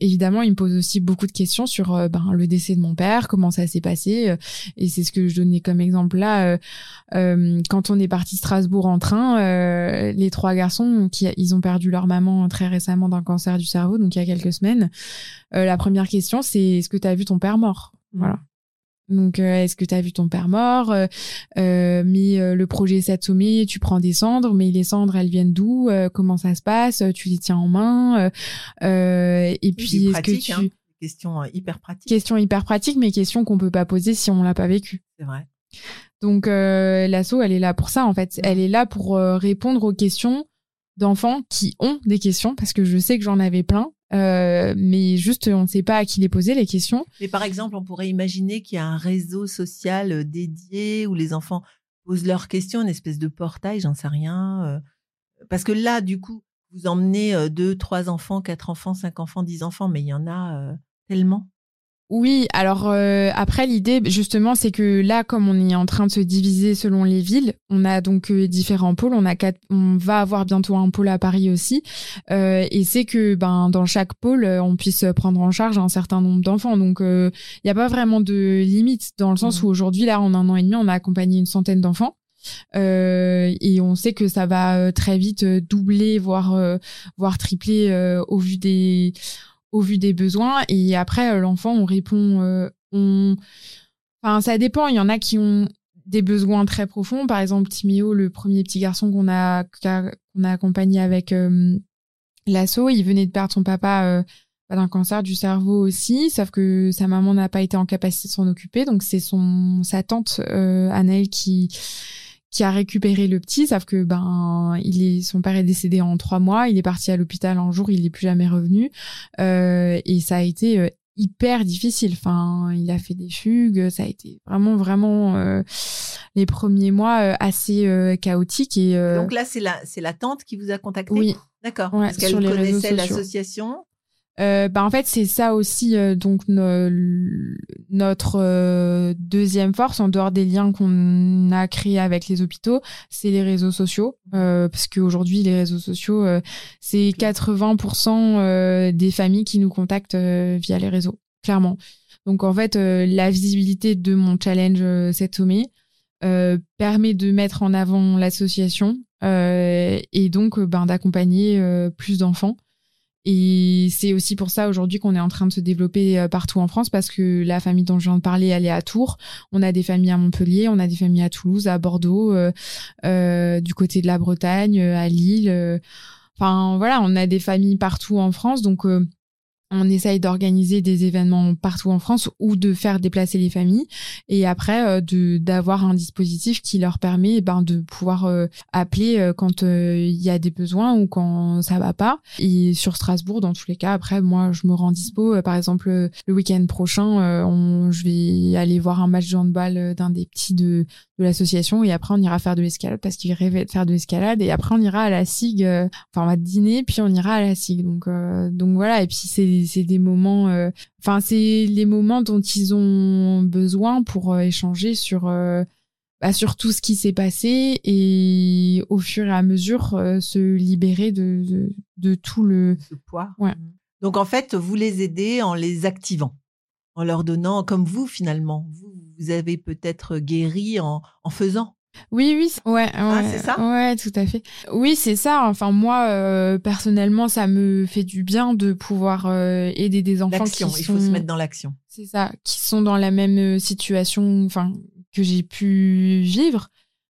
évidemment, ils me posent aussi beaucoup de questions sur ben, le décès de mon père, comment ça s'est passé. Et c'est ce que je donnais comme exemple là. quand on est parti Strasbourg en train, les trois garçons, qui, ils ont perdu leur maman très récemment d'un cancer du cerveau, donc il y a quelques semaines. la première question, c'est est-ce que tu as vu ton père mort mmh. Voilà. Donc, euh, est-ce que tu as vu ton père mort? Euh, euh, Mais le projet 7 sommets, tu prends des cendres, mais les cendres, elles viennent d'où? Comment ça se passe? Tu les tiens en main? Et puis, est-ce que tu... Hein. Question hyper pratique. Question hyper pratique, mais question qu'on peut pas poser si on l'a pas vécu. C'est vrai. Donc, l'asso, elle est là pour ça, en fait. Mmh. Elle est là pour répondre aux questions d'enfants qui ont des questions, parce que je sais que j'en avais plein, euh, mais juste, on ne sait pas à qui les poser les questions. Mais par exemple, on pourrait imaginer qu'il y a un réseau social euh, dédié où les enfants posent leurs questions, une espèce de portail, j'en sais rien. Euh. Parce que là, du coup, vous emmenez deux, trois enfants, quatre enfants, cinq enfants, dix enfants, mais il y en a tellement. Oui, alors euh, après l'idée justement c'est que là comme on est en train de se diviser selon les villes, on a donc euh, différents pôles, on a quatre, on va avoir bientôt un pôle à Paris aussi. Euh, et c'est que ben dans chaque pôle on puisse prendre en charge un certain nombre d'enfants. Donc il n'y a pas vraiment de limite dans le sens mmh. où aujourd'hui là en un an et demi on a accompagné une centaine d'enfants. Et on sait que ça va très vite doubler voire voire tripler au vu des au vu des besoins. Et après, euh, l'enfant, on répond. Euh, on... Enfin, ça dépend. Il y en a qui ont des besoins très profonds. Par exemple, Timéo, le premier petit garçon qu'on a, qu'on a accompagné avec euh, l'assaut, il venait de perdre son papa d'un cancer du cerveau aussi, sauf que sa maman n'a pas été en capacité de s'en occuper. Donc, c'est son sa tante euh, qui qui a récupéré le petit, sauf que ben il est son père est décédé en trois mois, il est parti à l'hôpital un jour, il n'est plus jamais revenu euh, et ça a été euh, hyper difficile. Enfin, il a fait des fugues, ça a été vraiment vraiment euh, les premiers mois assez chaotiques et donc là c'est la c'est la tante qui vous a contacté? Oui. D'accord. parce qu'elle connaissait l'association euh, bah en fait c'est ça aussi euh, donc notre euh, deuxième force en dehors des liens qu'on a créés avec les hôpitaux c'est les réseaux sociaux parce qu'aujourd'hui les réseaux sociaux c'est 80% des familles qui nous contactent via les réseaux clairement. Donc en fait, la visibilité de mon challenge cette sommet permet de mettre en avant l'association et donc ben, d'accompagner plus d'enfants. Et c'est aussi pour ça aujourd'hui qu'on est en train de se développer euh, partout en France parce que la famille dont je viens de parler, elle est à Tours. On a des familles à Montpellier, on a des familles à Toulouse, à Bordeaux, euh, euh, du côté de la Bretagne, à Lille. Enfin voilà, on a des familles partout en France. Donc on essaye d'organiser des événements partout en France ou de faire déplacer les familles et après euh, de d'avoir un dispositif qui leur permet ben de pouvoir euh, appeler euh, quand il y a des besoins ou quand ça va pas. Et sur Strasbourg dans tous les cas après moi je me rends dispo. Par exemple le week-end prochain on, je vais aller voir un match de handball d'un des petits de de l'association et après on ira faire de l'escalade parce qu'il rêvait de faire de l'escalade et après on ira à la SIG enfin on va dîner puis on ira à la SIG. Donc donc voilà. Et puis c'est c'est des moments euh, enfin c'est les moments dont ils ont besoin pour euh, échanger sur euh, bah, sur tout ce qui s'est passé et au fur et à mesure se libérer de, de, tout le poids. Ouais. Donc en fait, vous les aidez en les activant, en leur donnant, comme vous finalement, vous, vous avez peut-être guéri en, en faisant. Oui, oui, ouais, ah, ouais, c'est ça? Ouais, tout à fait. Oui, c'est ça. Enfin, moi, euh, personnellement, ça me fait du bien de pouvoir euh, aider des enfants qui sont. Il faut se mettre dans l'action. C'est ça, qui sont dans la même euh, situation, enfin, que j'ai pu vivre.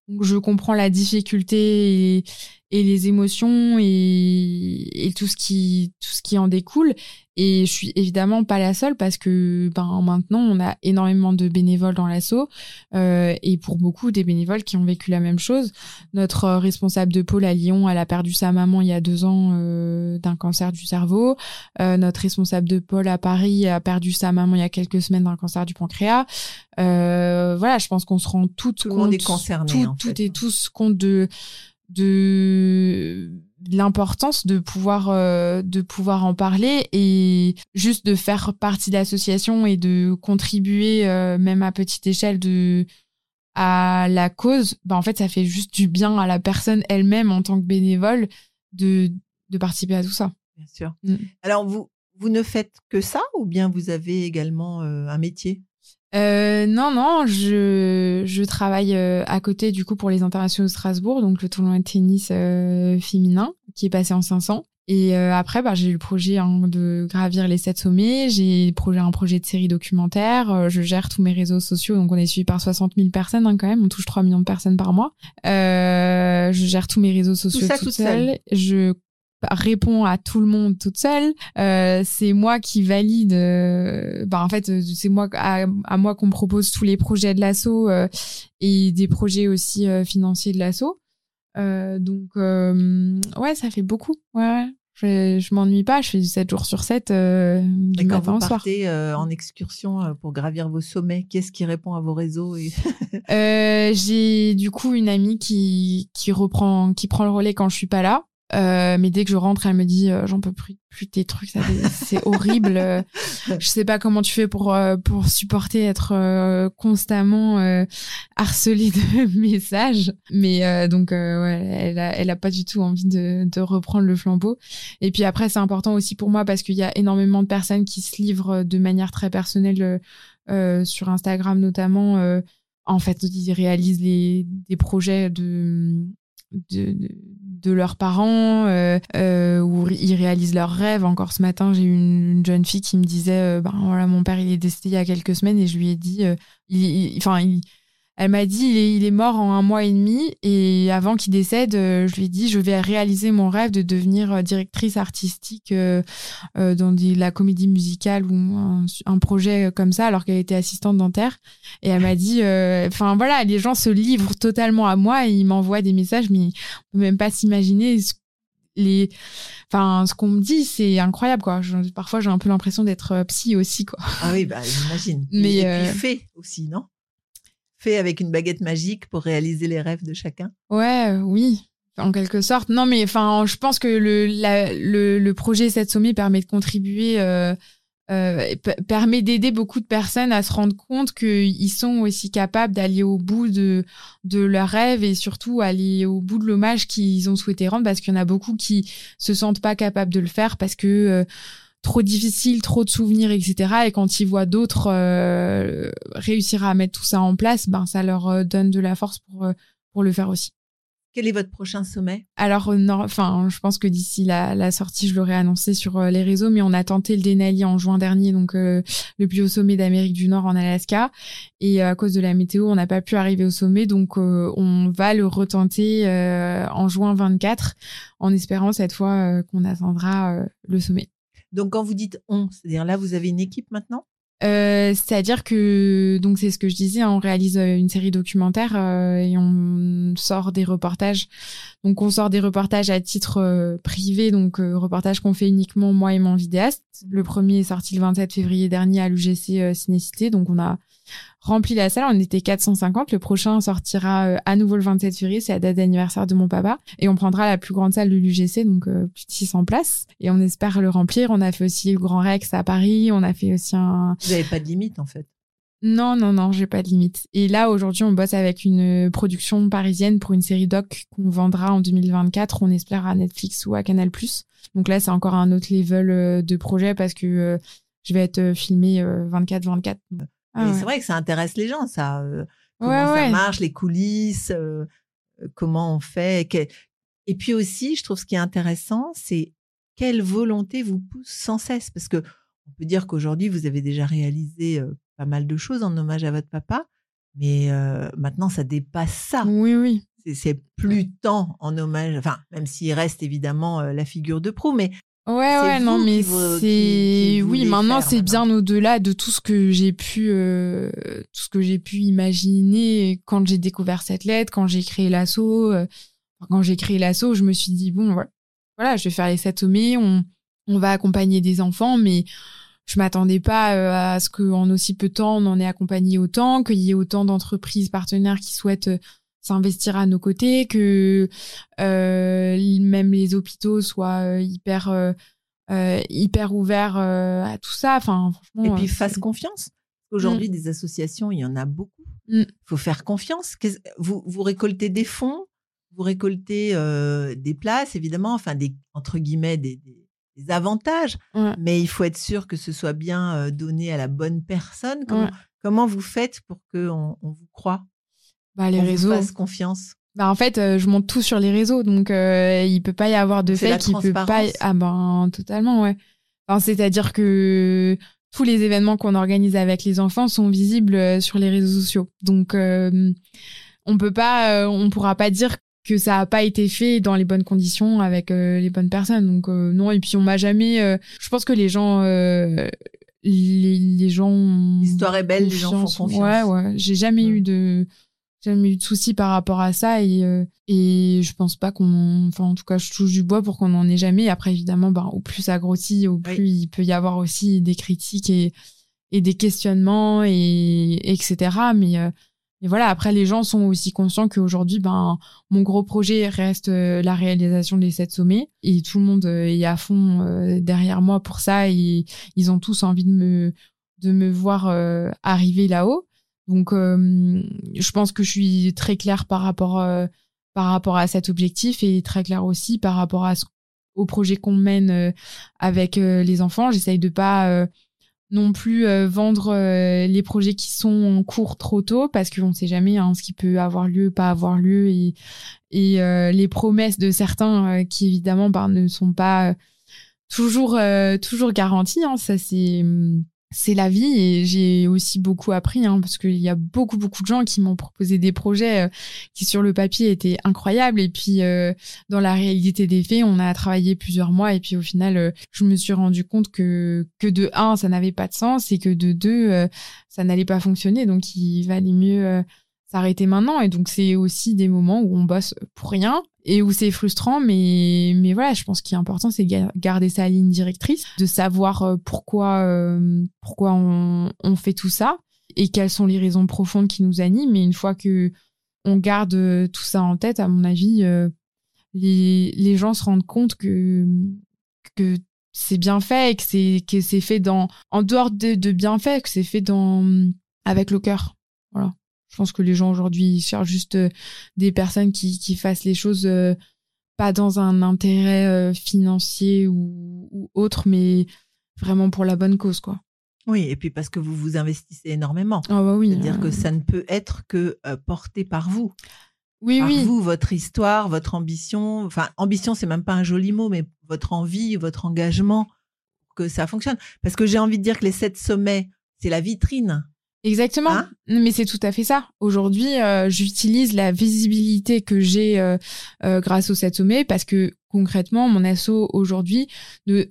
Donc, je comprends la difficulté et, et les émotions et, et, tout ce qui tout ce qui en découle. Et je suis évidemment pas la seule parce que ben maintenant on a énormément de bénévoles dans l'assaut euh, et pour beaucoup des bénévoles qui ont vécu la même chose. Notre responsable de pôle à Lyon elle a perdu sa maman il y a deux ans euh, d'un cancer du cerveau. Euh, notre responsable de pôle à Paris a perdu sa maman il y a quelques semaines d'un cancer du pancréas. Euh, voilà je pense qu'on se rend tout, tout le monde est concerné tout, tout et tous compte de de l'importance de pouvoir euh, de pouvoir en parler et juste de faire partie de l'association et de contribuer euh, même à petite échelle de à la cause bah en fait ça fait juste du bien à la personne elle-même en tant que bénévole de de participer à tout ça. Bien sûr. Mm. alors vous vous ne faites que ça ou bien vous avez également euh, un métier? Euh, non, non, je, je travaille euh, à côté du coup pour les internationaux de Strasbourg, donc le tournoi de tennis euh, féminin qui est passé en 500. Et euh, après, bah, j'ai eu le projet hein, de gravir les sept sommets. J'ai projet un projet de série documentaire. je gère tous mes réseaux sociaux, donc on est suivi par 60 000 personnes hein, quand même. On touche 3 millions de personnes par mois. je gère tous mes réseaux sociaux tout toute seule. Je répond à tout le monde toute seule. Euh, c'est moi qui valide. Euh, bah en fait, euh, c'est moi à, moi qu'on propose tous les projets de l'assaut euh, et des projets aussi euh, financiers de l'assaut. donc ouais, ça fait beaucoup. Ouais. Je, je m'ennuie pas, je fais 7 jours sur 7 du matin au soir. partez en excursion pour gravir vos sommets, qu'est-ce qui répond à vos réseaux et... J'ai du coup une amie qui, qui reprend, qui prend le relais quand je suis pas là. Euh, mais dès que je rentre, elle me dit euh, j'en peux plus, plus tes trucs, c'est horrible. je sais pas comment tu fais pour euh, pour supporter être constamment harcelée de messages. Mais donc ouais, elle a elle a pas du tout envie de de reprendre le flambeau. Et puis après c'est important aussi pour moi parce qu'il y a énormément de personnes qui se livrent de manière très personnelle sur Instagram notamment. en fait, ils réalisent les, des projets de de, de, leurs parents, euh, euh, où ils réalisent leurs rêves. Encore ce matin, j'ai eu une, jeune fille qui me disait, euh, ben voilà, mon père il est décédé il y a quelques semaines et je lui ai dit, il, enfin il, elle m'a dit il est, mort en un mois et demi et avant qu'il décède, euh, je lui ai dit je vais réaliser mon rêve de devenir euh, directrice artistique euh, dans la comédie musicale ou un, projet comme ça alors qu'elle était assistante dentaire. Et elle m'a dit enfin voilà les gens se livrent totalement à moi et ils m'envoient des messages mais on peut même pas s'imaginer ce les enfin ce qu'on me dit c'est incroyable quoi. Parfois j'ai un peu l'impression d'être psy aussi quoi. Ah oui bah j'imagine. Mais puis fait aussi non? Fait avec une baguette magique pour réaliser les rêves de chacun? Ouais, oui, en quelque sorte. Non, mais enfin, je pense que le, le, le, projet Cette Sommet permet de contribuer, euh, euh, permet d'aider beaucoup de personnes à se rendre compte qu'ils sont aussi capables d'aller au bout de, de leurs rêves et surtout aller au bout de l'hommage qu'ils ont souhaité rendre parce qu'il y en a beaucoup qui se sentent pas capables de le faire parce que euh, trop difficile, trop de souvenirs, etc. Et quand ils voient d'autres réussir à mettre tout ça en place, ben ça leur donne de la force pour pour le faire aussi. Quel est votre prochain sommet? Alors, euh, enfin, je pense que d'ici la, sortie, je l'aurai annoncé sur euh, les réseaux, mais on a tenté le Denali en juin dernier, donc euh, le plus haut sommet d'Amérique du Nord en Alaska. Et à cause de la météo, on n'a pas pu arriver au sommet, donc on va le retenter en juin 24, en espérant cette fois qu'on atteindra le sommet. Donc, quand vous dites on, c'est-à-dire là, vous avez une équipe maintenant? Euh, c'est-à-dire que donc c'est ce que je disais, on réalise euh, une série documentaire euh, et on sort des reportages. Donc on sort des reportages à titre privé, donc reportages qu'on fait uniquement moi et mon vidéaste. Le premier est sorti le 27 février dernier à l'UGC Cinécité, donc on a rempli la salle. On était 450. Le prochain sortira euh, à nouveau le 27 février. C'est la date d'anniversaire de mon papa. Et on prendra la plus grande salle de l'UGC, donc euh, plus de 600 places. Et on espère le remplir. On a fait aussi le Grand Rex à Paris. On a fait aussi un... Vous n'avez pas de limite, en fait non, non, non, j'ai pas de limite. Et là, aujourd'hui, on bosse avec une production parisienne pour une série doc qu'on vendra en 2024, on espère à Netflix ou à Canal+. Donc là, c'est encore un autre level euh, de projet parce que je vais être filmé 24-24. Ah c'est vrai que ça intéresse les gens, ça. Euh, comment ça marche, les coulisses, euh, euh, comment on fait. Et puis aussi, je trouve ce qui est intéressant, c'est quelle volonté vous pousse sans cesse. Parce que on peut dire qu'aujourd'hui, vous avez déjà réalisé pas mal de choses en hommage à votre papa, mais maintenant, ça dépasse ça. Oui, oui. C'est plus tant en hommage, enfin, même s'il reste évidemment la figure de proue, mais Ouais, ouais, non, mais c'est oui. Maintenant, c'est bien au-delà de tout ce que j'ai pu, euh, tout ce que j'ai pu imaginer quand j'ai découvert cette lettre, quand j'ai créé l'assaut. Euh, quand j'ai créé l'assaut, je me suis dit bon, voilà, voilà, je vais faire les sept sommets. On, on va accompagner des enfants, mais je m'attendais pas euh, à ce qu'en aussi peu de temps on en ait accompagné autant, qu'il y ait autant d'entreprises partenaires qui souhaitent s'investir à nos côtés, que euh, même les hôpitaux soient euh, hyper euh, hyper ouverts à tout ça. Enfin, franchement. Et puis fassent confiance. Aujourd'hui, mm. des associations, il y en a beaucoup. Il mm. faut faire confiance. Vous, vous récoltez des fonds, vous récoltez des places, évidemment, enfin des entre guillemets des, avantages, mais il faut être sûr que ce soit bien donné à la bonne personne. Comment, comment vous faites pour qu'on on vous croit? Bah, les réseaux. Fasse confiance. Bah en fait, euh, je monte tout sur les réseaux, donc euh, il peut pas y avoir de fait qui peut pas. Ah ben totalement ouais. Enfin, c'est-à-dire que tous les événements qu'on organise avec les enfants sont visibles euh, sur les réseaux sociaux. Donc euh, on peut pas, on pourra pas dire que ça a pas été fait dans les bonnes conditions avec les bonnes personnes. Donc non et puis on m'a jamais. je pense que les gens les, les gens. L'histoire est belle, les gens font confiance. Ouais ouais. J'ai jamais mm. eu de jamais eu de soucis par rapport à ça et euh, et je pense pas qu'on enfin en tout cas je touche du bois pour qu'on n'en ait jamais. Après évidemment ben au plus ça grossit au plus il peut y avoir aussi des critiques et et des questionnements et etc mais euh, mais voilà après les gens sont aussi conscients qu'aujourd'hui ben mon gros projet reste euh, la réalisation des sept sommets et tout le monde est à fond derrière moi pour ça et ils ont tous envie de me de me voir arriver là-haut donc, euh, je pense que je suis très claire par rapport, euh, par rapport à cet objectif et très claire aussi par rapport à au projet qu'on mène euh, avec les enfants. J'essaye de pas non plus vendre les projets qui sont en cours trop tôt parce qu'on ne sait jamais hein, ce qui peut avoir lieu, pas avoir lieu et, et les promesses de certains qui évidemment ben, ne sont pas toujours toujours garanties. Hein, ça c'est hum, c'est la vie et j'ai aussi beaucoup appris hein, parce qu'il y a beaucoup beaucoup de gens qui m'ont proposé des projets euh, qui sur le papier étaient incroyables. Et puis euh, dans la réalité des faits on a travaillé plusieurs mois et puis au final euh, je me suis rendu compte que que de un ça n'avait pas de sens et que de deux ça n'allait pas fonctionner. Donc il valait mieux s'arrêter maintenant et donc c'est aussi des moments où on bosse pour rien et où c'est frustrant, mais mais voilà, je pense qu'il est important, c'est garder sa ligne directrice, de savoir euh, pourquoi euh, pourquoi on, on, fait tout ça et quelles sont les raisons profondes qui nous animent. Mais une fois que on garde euh, tout ça en tête, à mon avis, les les gens se rendent compte que que c'est bien fait et que c'est que c'est fait dans en dehors de, de bien fait, que c'est fait dans avec le cœur. Voilà. Je pense que les gens aujourd'hui cherchent juste euh, des personnes qui, qui fassent les choses euh, pas dans un intérêt euh, financier ou, ou, autre, mais vraiment pour la bonne cause, quoi. Oui, et puis parce que vous vous investissez énormément. Ah bah oui. C'est-à-dire que euh, ça ne peut être que euh, porté par vous. oui, par oui. vous, votre histoire, votre ambition. Enfin, ambition, c'est même pas un joli mot, mais votre envie, votre engagement, que ça fonctionne. Parce que j'ai envie de dire que les sept sommets, c'est la vitrine. Exactement. Hein? Mais c'est tout à fait ça. Aujourd'hui, euh, j'utilise la visibilité que j'ai euh, euh, grâce au 7 sommets parce que concrètement, mon asso aujourd'hui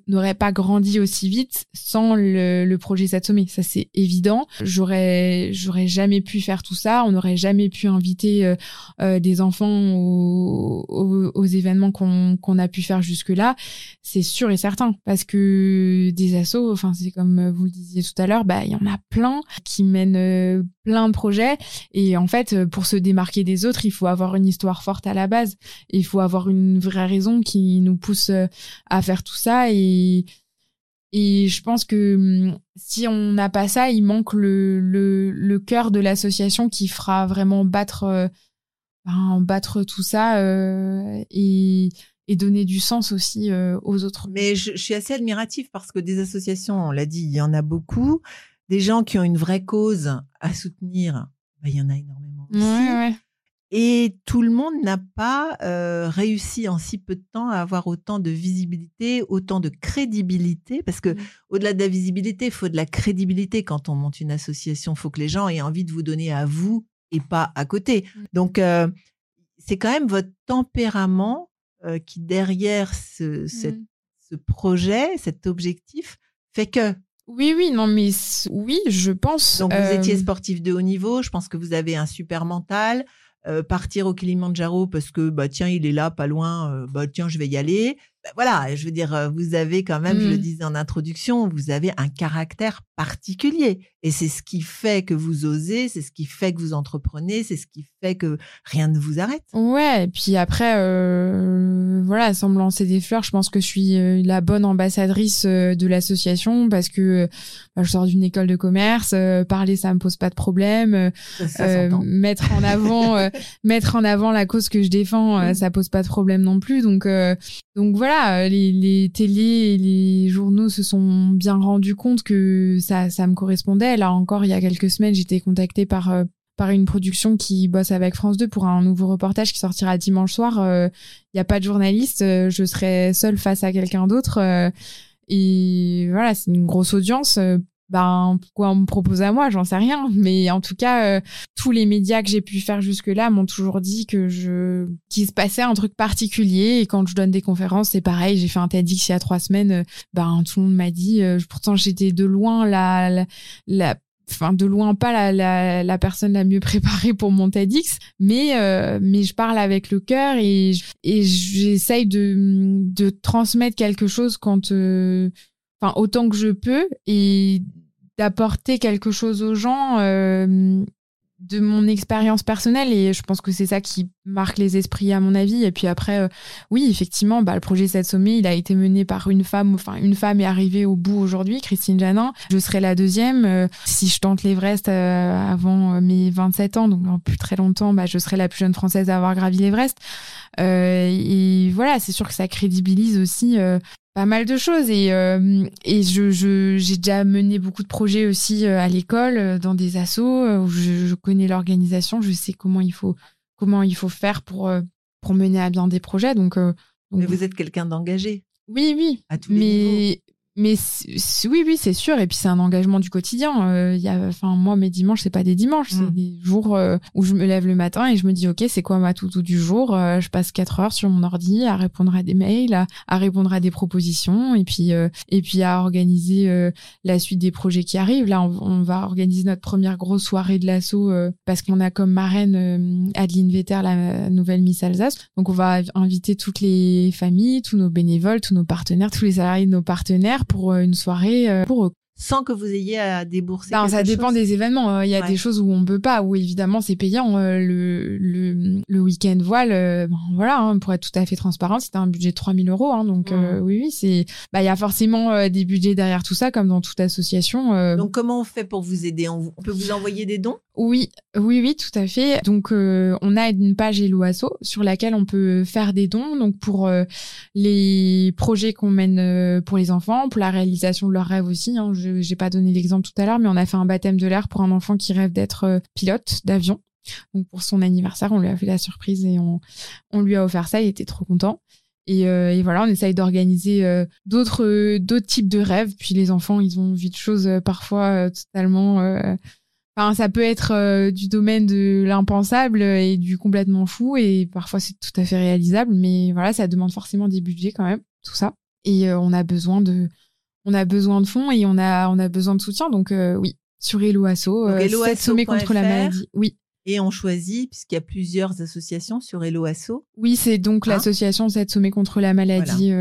n'aurait pas grandi aussi vite sans le, le projet 7 sommets. Ça, c'est évident. J'aurais, j'aurais jamais pu faire tout ça. On n'aurait jamais pu inviter euh, euh, des enfants aux, aux- événements qu'on a pu faire jusque-là. C'est sûr et certain parce que des assos, enfin, c'est comme vous le disiez tout à l'heure, bah, il y en a plein qui mènent euh, plein de projets. Et en fait, pour se démarquer des autres, il faut avoir une histoire forte à la base. Il faut avoir une vraie raison nous pousse euh, à faire tout ça. Et, et je pense que hum, si on n'a pas ça, il manque le, le, le cœur de l'association qui fera vraiment battre, euh, ben, battre tout ça euh, et, et donner du sens aussi euh, aux autres. Mais je, je suis assez admirative parce que des associations, on l'a dit, il y en a beaucoup. Des gens qui ont une vraie cause à soutenir, bah, il y en a énormément aussi. Ouais, ouais. Et tout le monde n'a pas euh, réussi en si peu de temps à avoir autant de visibilité, autant de crédibilité, parce que Mm. au-delà de la visibilité, il faut de la crédibilité quand on monte une association. Il faut que les gens aient envie de vous donner à vous et pas à côté. Mm. Donc euh, c'est quand même votre tempérament euh, qui derrière ce, cette- Mm. ce projet, cet objectif, fait que. Oui, oui, non, mais oui, je pense. Donc vous euh, étiez sportif de haut niveau, je pense que vous avez un super mental. Euh, partir au Kilimanjaro parce que bah tiens il est là pas loin euh, bah tiens je vais y aller Bah, voilà je veux dire euh, vous avez quand même je le Mm. disais en introduction vous avez un caractère particulier et c'est ce qui fait que vous osez c'est ce qui fait que vous entreprenez c'est ce qui fait que rien ne vous arrête Ouais, et puis après, euh, voilà, sans me lancer des fleurs, je pense que je suis euh, la bonne ambassadrice euh, de l'association parce que bah, je sors d'une école de commerce, euh, parler ça me pose pas de problème, ça, ça euh, s'entend mettre en avant, mettre en avant la cause que je défends, euh, Mm. ça pose pas de problème non plus. Donc, donc voilà, les, les télés et les journaux se sont bien rendus compte que ça, ça me correspondait. Là encore, il y a quelques semaines, j'étais contactée par euh, une production qui bosse avec France 2 pour un nouveau reportage qui sortira dimanche soir. Euh, Il n'y a pas de journaliste, euh, je serai seule face à quelqu'un d'autre. et voilà, c'est une grosse audience. Ben, pourquoi on me propose à moi? J'en sais rien. Mais en tout cas, euh, tous les médias que j'ai pu faire jusque-là m'ont toujours dit que je qu'il se passait un truc particulier. Et quand je donne des conférences, c'est pareil. J'ai fait un TEDx il y a trois semaines. euh, Ben, tout le monde m'a dit. euh, pourtant, j'étais de loin la, la, la enfin de loin pas la, la, la personne la mieux préparée pour mon TEDx, mais euh, mais je parle avec le cœur et et j'essaye de de transmettre quelque chose quand euh, enfin autant que je peux et d'apporter quelque chose aux gens euh, de mon expérience personnelle. Et je pense que c'est ça qui marque les esprits à mon avis. Et puis après euh, oui effectivement bah, le projet 7 sommets il a été mené par une femme enfin une femme est arrivée au bout aujourd'hui Christine Janin. Je serai la deuxième. Euh, si je tente l'Everest avant mes 27 ans donc dans plus très longtemps bah, je serai la plus jeune française à avoir gravi l'Everest. Et voilà c'est sûr que ça crédibilise aussi pas mal de choses et euh, et je je j'ai déjà mené beaucoup de projets aussi euh, à l'école euh, dans des assos où je, je connais l'organisation je sais comment il faut comment il faut faire pour pour mener à bien des projets. Donc, euh, donc mais vous êtes quelqu'un d'engagé. Oui oui. À tous les niveaux mais oui oui c'est sûr. Et puis c'est un engagement du quotidien. Euh, il y a enfin moi mes dimanches c'est pas des dimanches. Mm. c'est des jours euh, où je me lève le matin et je me dis ok c'est quoi ma toutou du jour? Euh, je passe quatre heures sur mon ordi à répondre à des mails à, à répondre à des propositions et puis euh, et puis à organiser la suite des projets qui arrivent. Là on, on va organiser notre première grosse soirée de l'assaut parce qu'on a comme marraine Adeline Vetter la nouvelle Miss Alsace. Donc on va inviter toutes les familles tous nos bénévoles tous nos partenaires tous les salariés de nos partenaires pour euh, une soirée euh, pour eux sans que vous ayez à débourser non, quelque ça dépend chose. des événements. Euh, Il y a Ouais. des choses où on peut pas, où évidemment c'est payant. Euh, le le, le week-end voile, bon, voilà, hein, pour être tout à fait transparent, c'était un budget de 3000 euros. Hein, donc euh, oui, oui, c'est, bah il y a forcément des budgets derrière tout ça, comme dans toute association. euh. donc comment on fait pour vous aider? On peut vous envoyer des dons? Oui, oui, oui, tout à fait. Donc, euh, on a une page Hello Asso sur laquelle on peut faire des dons. Donc, pour euh, les projets qu'on mène euh, pour les enfants, pour la réalisation de leurs rêves aussi. Hein. Je n'ai pas donné l'exemple tout à l'heure, mais on a fait un baptême de l'air pour un enfant qui rêve d'être pilote d'avion. Donc, pour son anniversaire, on lui a fait la surprise et on, lui a offert ça. Il était trop content. Et, et, voilà, on essaye d'organiser d'autres types de rêves. Puis les enfants, ils ont vu de choses parfois totalement Enfin, ça peut être euh, du domaine de l'impensable et du complètement fou, et parfois c'est tout à fait réalisable, mais voilà, ça demande forcément des budgets quand même, tout ça. Et euh, on a besoin de, on a besoin de fonds et on a, on a besoin de soutien. Donc euh, oui, sur Hello Asso, sommet contre la maladie. Oui. Et on choisit, puisqu'il y a plusieurs associations sur Hello Asso. Oui, c'est donc hein l'association 7 sommets contre la maladie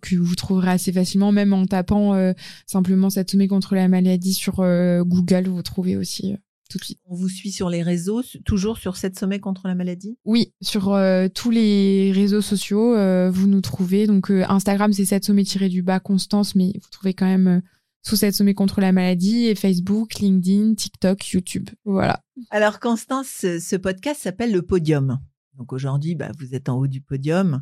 que vous trouverez assez facilement, même en tapant euh, simplement cette sommet contre la maladie sur euh, Google, vous trouvez aussi euh, tout de suite. On vous suit sur les réseaux, toujours sur cette sommet contre la maladie? Oui, sur tous les réseaux sociaux, vous nous trouvez. Donc Instagram, c'est cette sommet du bas Constance, mais vous trouvez quand même sous cette sommet contre la maladie et Facebook, LinkedIn, TikTok, YouTube. Voilà. Alors Constance, ce podcast s'appelle le podium. Donc aujourd'hui, bah, vous êtes en haut du podium.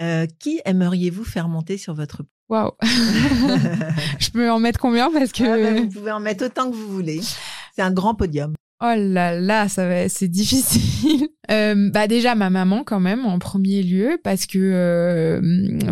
Euh, qui aimeriez-vous faire monter sur votre Waouh Je peux en mettre combien parce que ah bah, vous pouvez en mettre autant que vous voulez. C'est un grand podium. Oh là là, ça va, c'est difficile. Euh, bah déjà ma maman quand même en premier lieu parce que euh,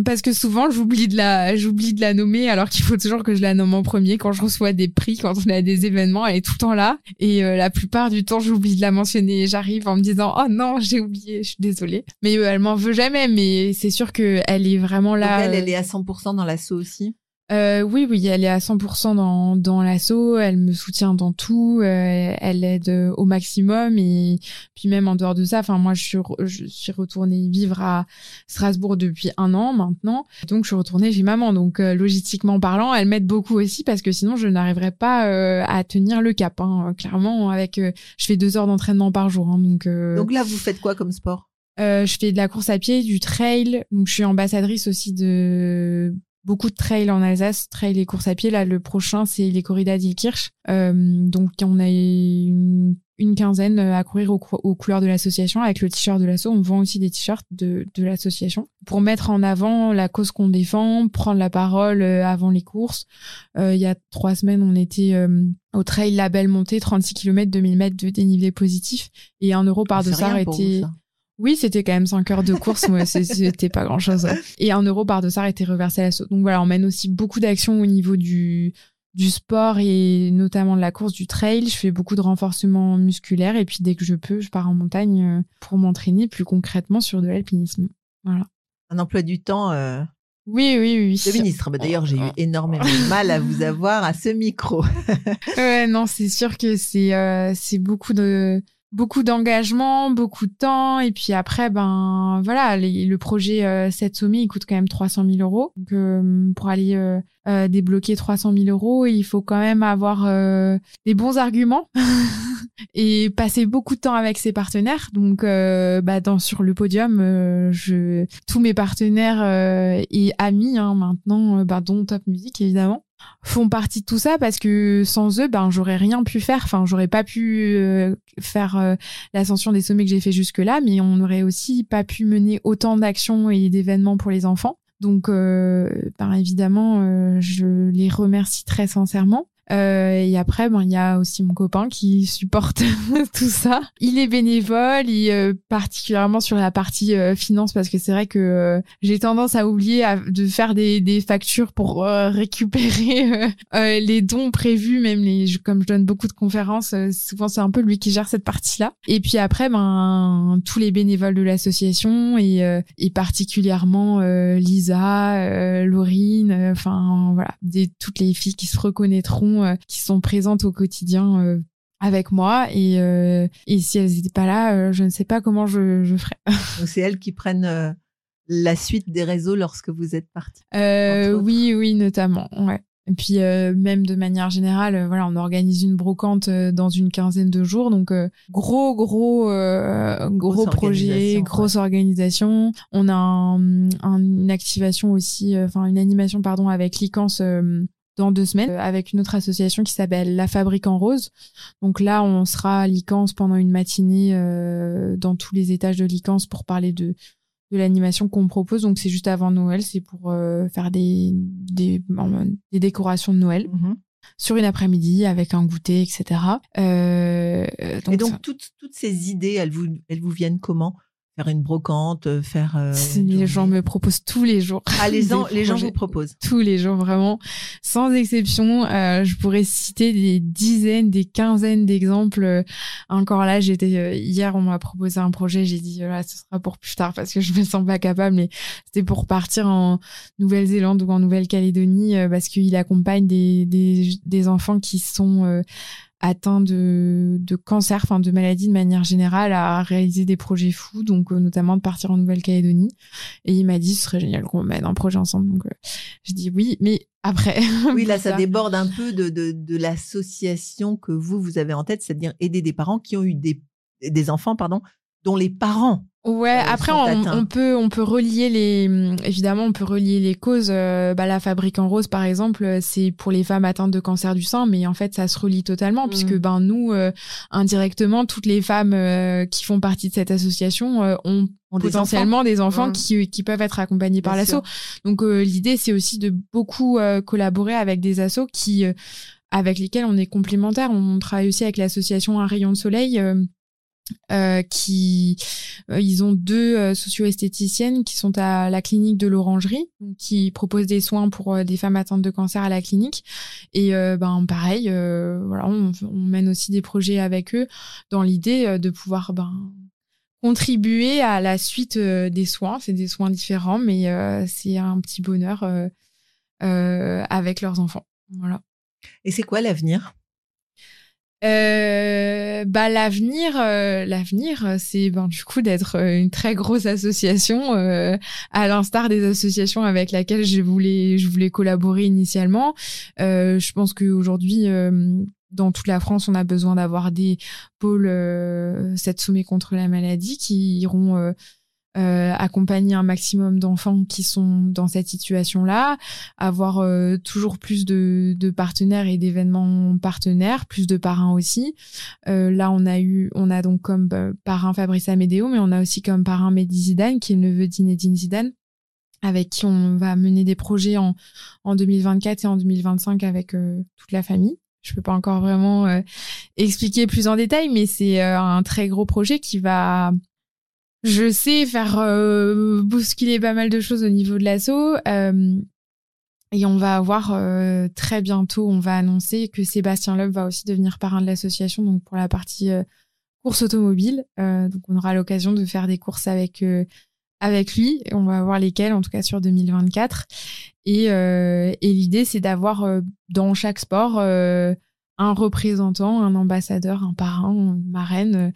parce que souvent j'oublie de la j'oublie de la nommer alors qu'il faut toujours que je la nomme en premier quand je reçois des prix quand on a des événements elle est tout le temps là et euh, la plupart du temps j'oublie de la mentionner j'arrive en me disant oh non j'ai oublié je suis désolée mais elle m'en veut jamais mais c'est sûr que elle est vraiment là. elle elle est à 100% dans l'assaut aussi. Euh, oui, oui, elle est à 100% dans, dans l'assaut, elle me soutient dans tout, euh, elle aide au maximum et puis même en dehors de ça, enfin moi je suis, je suis retournée vivre à Strasbourg depuis un an maintenant, donc je suis retournée chez maman, donc euh, logistiquement parlant, elle m'aide beaucoup aussi parce que sinon je n'arriverais pas euh, à tenir le cap, hein, clairement avec, je fais deux heures d'entraînement par jour, hein, donc. donc là vous faites quoi comme sport? je fais de la course à pied, du trail, donc je suis ambassadrice aussi de beaucoup de trails en Alsace, trail et course à pied. Là, le prochain, c'est les corridas d'Ilkirch. Euh, donc, on a une, quinzaine à courir aux, couleurs de l'association avec le t-shirt de l'asso. On vend aussi des t-shirts de, l'association pour mettre en avant la cause qu'on défend, prendre la parole euh, avant les courses. Euh, il y a trois semaines, on était au trail label monté, 36 km, 2000 mètres de dénivelé positif et un euro par dossard était... Oui, c'était quand même 5 heures de course, moi, c'était pas grand chose. Et un euro par dossard était reversé à l'assaut. Donc voilà, on mène aussi beaucoup d'actions au niveau du, du sport et notamment de la course, du trail. Je fais beaucoup de renforcement musculaire et puis dès que je peux, je pars en montagne euh, pour m'entraîner plus concrètement sur de l'alpinisme. Voilà. Un emploi du temps. Euh, oui, oui, oui. Le ministre, bah, d'ailleurs, j'ai eu énormément de mal à vous avoir à ce micro. ouais, non, c'est sûr que c'est euh, c'est beaucoup de beaucoup d'engagement, beaucoup de temps, et puis après, ben voilà, le projet euh, 7 sommets, il coûte quand même 300 000 euros. Donc euh, pour aller euh, euh, débloquer 300 000 euros, il faut quand même avoir des bons arguments et passer beaucoup de temps avec ses partenaires. Donc bah, dans sur le podium, je tous mes partenaires et amis hein, maintenant, bah, dont Top Music évidemment font partie de tout ça parce que sans eux ben j'aurais rien pu faire. Enfin j'aurais pas pu euh, faire euh, l'ascension des sommets que j'ai fait jusque là mais on n'aurait aussi pas pu mener autant d'actions et d'événements pour les enfants. Donc euh, ben évidemment je les remercie très sincèrement. euh, et après, ben il y a aussi mon copain qui supporte tout ça. Il est bénévole, il euh, particulièrement sur la partie euh, finance parce que c'est vrai que euh, j'ai tendance à oublier de faire des, des factures pour récupérer les dons prévus, même les comme je donne beaucoup de conférences, souvent c'est un peu lui qui gère cette partie-là. Et puis après, ben tous les bénévoles de l'association et, et particulièrement Lisa, Laurine, enfin voilà, des toutes les filles qui se reconnaîtront euh, qui sont présentes au quotidien euh, avec moi et, euh, et si elles n'étaient pas là, je ne sais pas comment je, je ferais. Donc c'est elles qui prennent la suite des réseaux lorsque vous êtes parti. oui, oui, notamment. Ouais. Et puis même de manière générale, voilà, on organise une brocante dans une quinzaine de jours, donc gros, gros, gros projet, grosse organisation. On a un, une activation aussi, enfin une animation pardon avec l'ICANS dans deux semaines avec une autre association qui s'appelle La Fabrique en Rose. Donc là, on sera à Licence pendant une matinée dans tous les étages de Licence pour parler de de l'animation qu'on propose. Donc c'est juste avant Noël, c'est pour faire des, des, des décorations de Noël. Mm-hmm sur une après-midi avec un goûter, etc. Euh, donc Et donc toutes, toutes ces idées, elles vous, elles vous viennent comment? Faire une brocante, euh, faire. Euh, les gens me proposent tous les jours. Ah, les, les gens vous proposent tous les jours, vraiment, sans exception. Euh, je pourrais citer des dizaines, des quinzaines d'exemples. Encore là, j'étais hier, on m'a proposé un projet, j'ai dit là, ce sera pour plus tard parce que je me sens pas capable. Mais c'était pour partir en Nouvelle-Zélande ou en Nouvelle-Calédonie parce qu'il accompagne des, des, des enfants qui sont atteint de, de cancer, enfin de maladie de manière générale, à réaliser des projets fous, donc euh, notamment de partir en Nouvelle-Calédonie. Et il m'a dit ce serait génial qu'on mène un projet ensemble. Donc euh, je dis oui, mais après. oui, là ça, déborde un peu de, de, de l'association que vous vous avez en tête, c'est-à-dire aider des parents qui ont eu des des enfants pardon dont les parents Ouais, euh, après on, peut on peut relier les évidemment on peut relier les causes. Euh, bah, la fabrique en rose par exemple, euh, c'est pour les femmes atteintes de cancer du sein, mais en fait ça se relie totalement mmh. puisque ben nous indirectement toutes les femmes qui font partie de cette association ont, potentiellement des enfants, mmh. qui, qui peuvent être accompagnés par l'asso. Donc l'idée c'est aussi de beaucoup collaborer avec des assos qui avec lesquels on est complémentaires. On travaille aussi avec l'association Un rayon de soleil euh, qui euh, ils ont deux euh, socio-esthéticiennes qui sont à la clinique de l'Orangerie qui proposent des soins pour des femmes atteintes de cancer à la clinique. Et ben pareil voilà on, on, mène aussi des projets avec eux dans l'idée de pouvoir ben contribuer à la suite des soins. C'est des soins différents mais c'est un petit bonheur avec leurs enfants. Voilà. Et c'est quoi l'avenir? Euh, bah l'avenir, euh, l'avenir, c'est ben du coup d'être euh, une très grosse association, euh, à l'instar des associations avec lesquelles je voulais, je voulais collaborer initialement. je pense qu'aujourd'hui, dans toute la France, on a besoin d'avoir des pôles cette sommet contre la maladie qui iront euh, accompagner un maximum d'enfants qui sont dans cette situation-là, avoir euh, toujours plus de, de partenaires et d'événements partenaires, plus de parrains aussi. Euh, là, on a eu, on a donc comme euh, parrain Fabrice Amédéo, mais on a aussi comme parrain Mehdi Zidane, qui est le neveu d'Inedine Zidane avec qui on va mener des projets en, en 2024 et en 2025 avec toute la famille. Je peux pas encore vraiment expliquer plus en détail, mais c'est un très gros projet qui va je sais faire euh, bousculer pas mal de choses au niveau de l'assaut. Euh, et on va avoir euh, très bientôt, on va annoncer que Sébastien Loeb va aussi devenir parrain de l'association, donc pour la partie course automobile. donc on aura l'occasion de faire des courses avec avec lui. On va voir lesquelles, en tout cas sur 2024. Et, et l'idée, c'est d'avoir dans chaque sport un représentant, un ambassadeur, un parrain, une marraine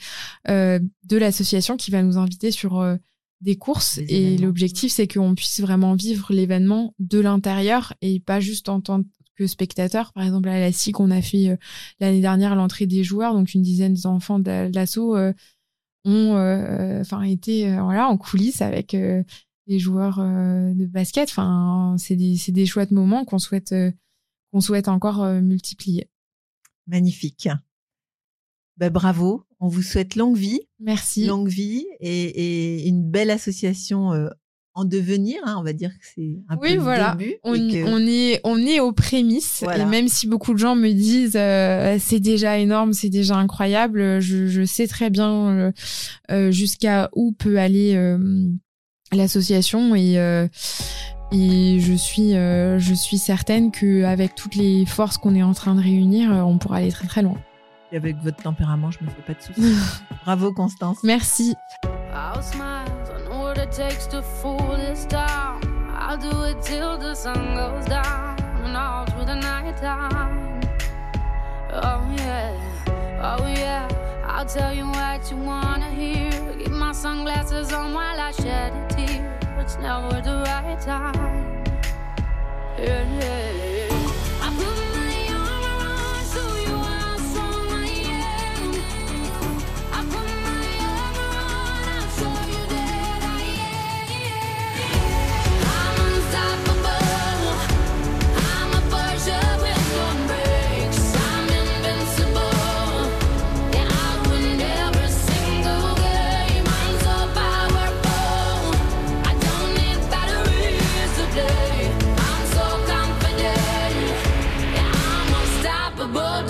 euh, de l'association qui va nous inviter sur euh, des courses. et l'objectif, c'est qu'on puisse vraiment vivre l'événement de l'intérieur et pas juste en tant que spectateur. Par exemple, à la SIC, on a fait euh, l'année dernière l'entrée des joueurs, donc une dizaine d'enfants de l'assaut ont enfin été voilà en coulisses avec les joueurs de basket. Enfin, c'est des, des chouettes moments qu'on souhaite qu'on souhaite encore multiplier. Magnifique. Ben, bravo. On vous souhaite longue vie. Merci. Longue vie et, une belle association euh, en devenir. Hein, on va dire que c'est un oui, peu voilà. le début. On, on, est, on est aux prémices. Et même si beaucoup de gens me disent euh, c'est déjà énorme, c'est déjà incroyable, je, je sais très bien euh, jusqu'à où peut aller l'association et et je suis, euh, je suis certaine qu'avec toutes les forces qu'on est en train de réunir, euh, on pourra aller très très loin. Et avec votre tempérament, je me fais pas de soucis. Bravo Constance. Merci. Oh yeah, I'll tell you what you wanna hear. Keep my sunglasses on while I shed a tear. It's never the right time. Yeah, yeah.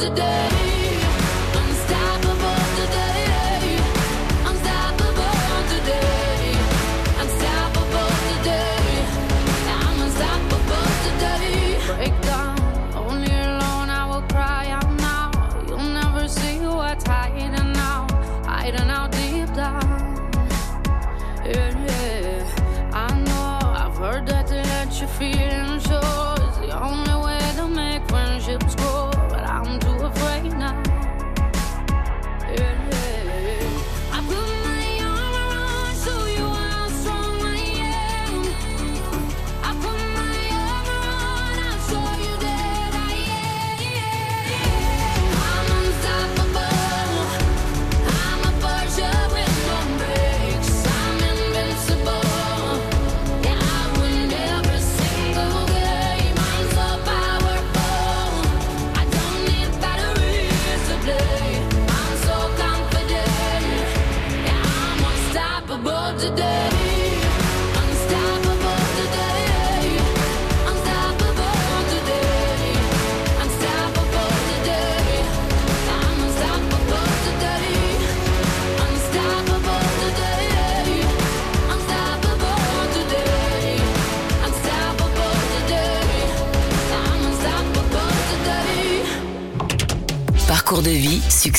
today.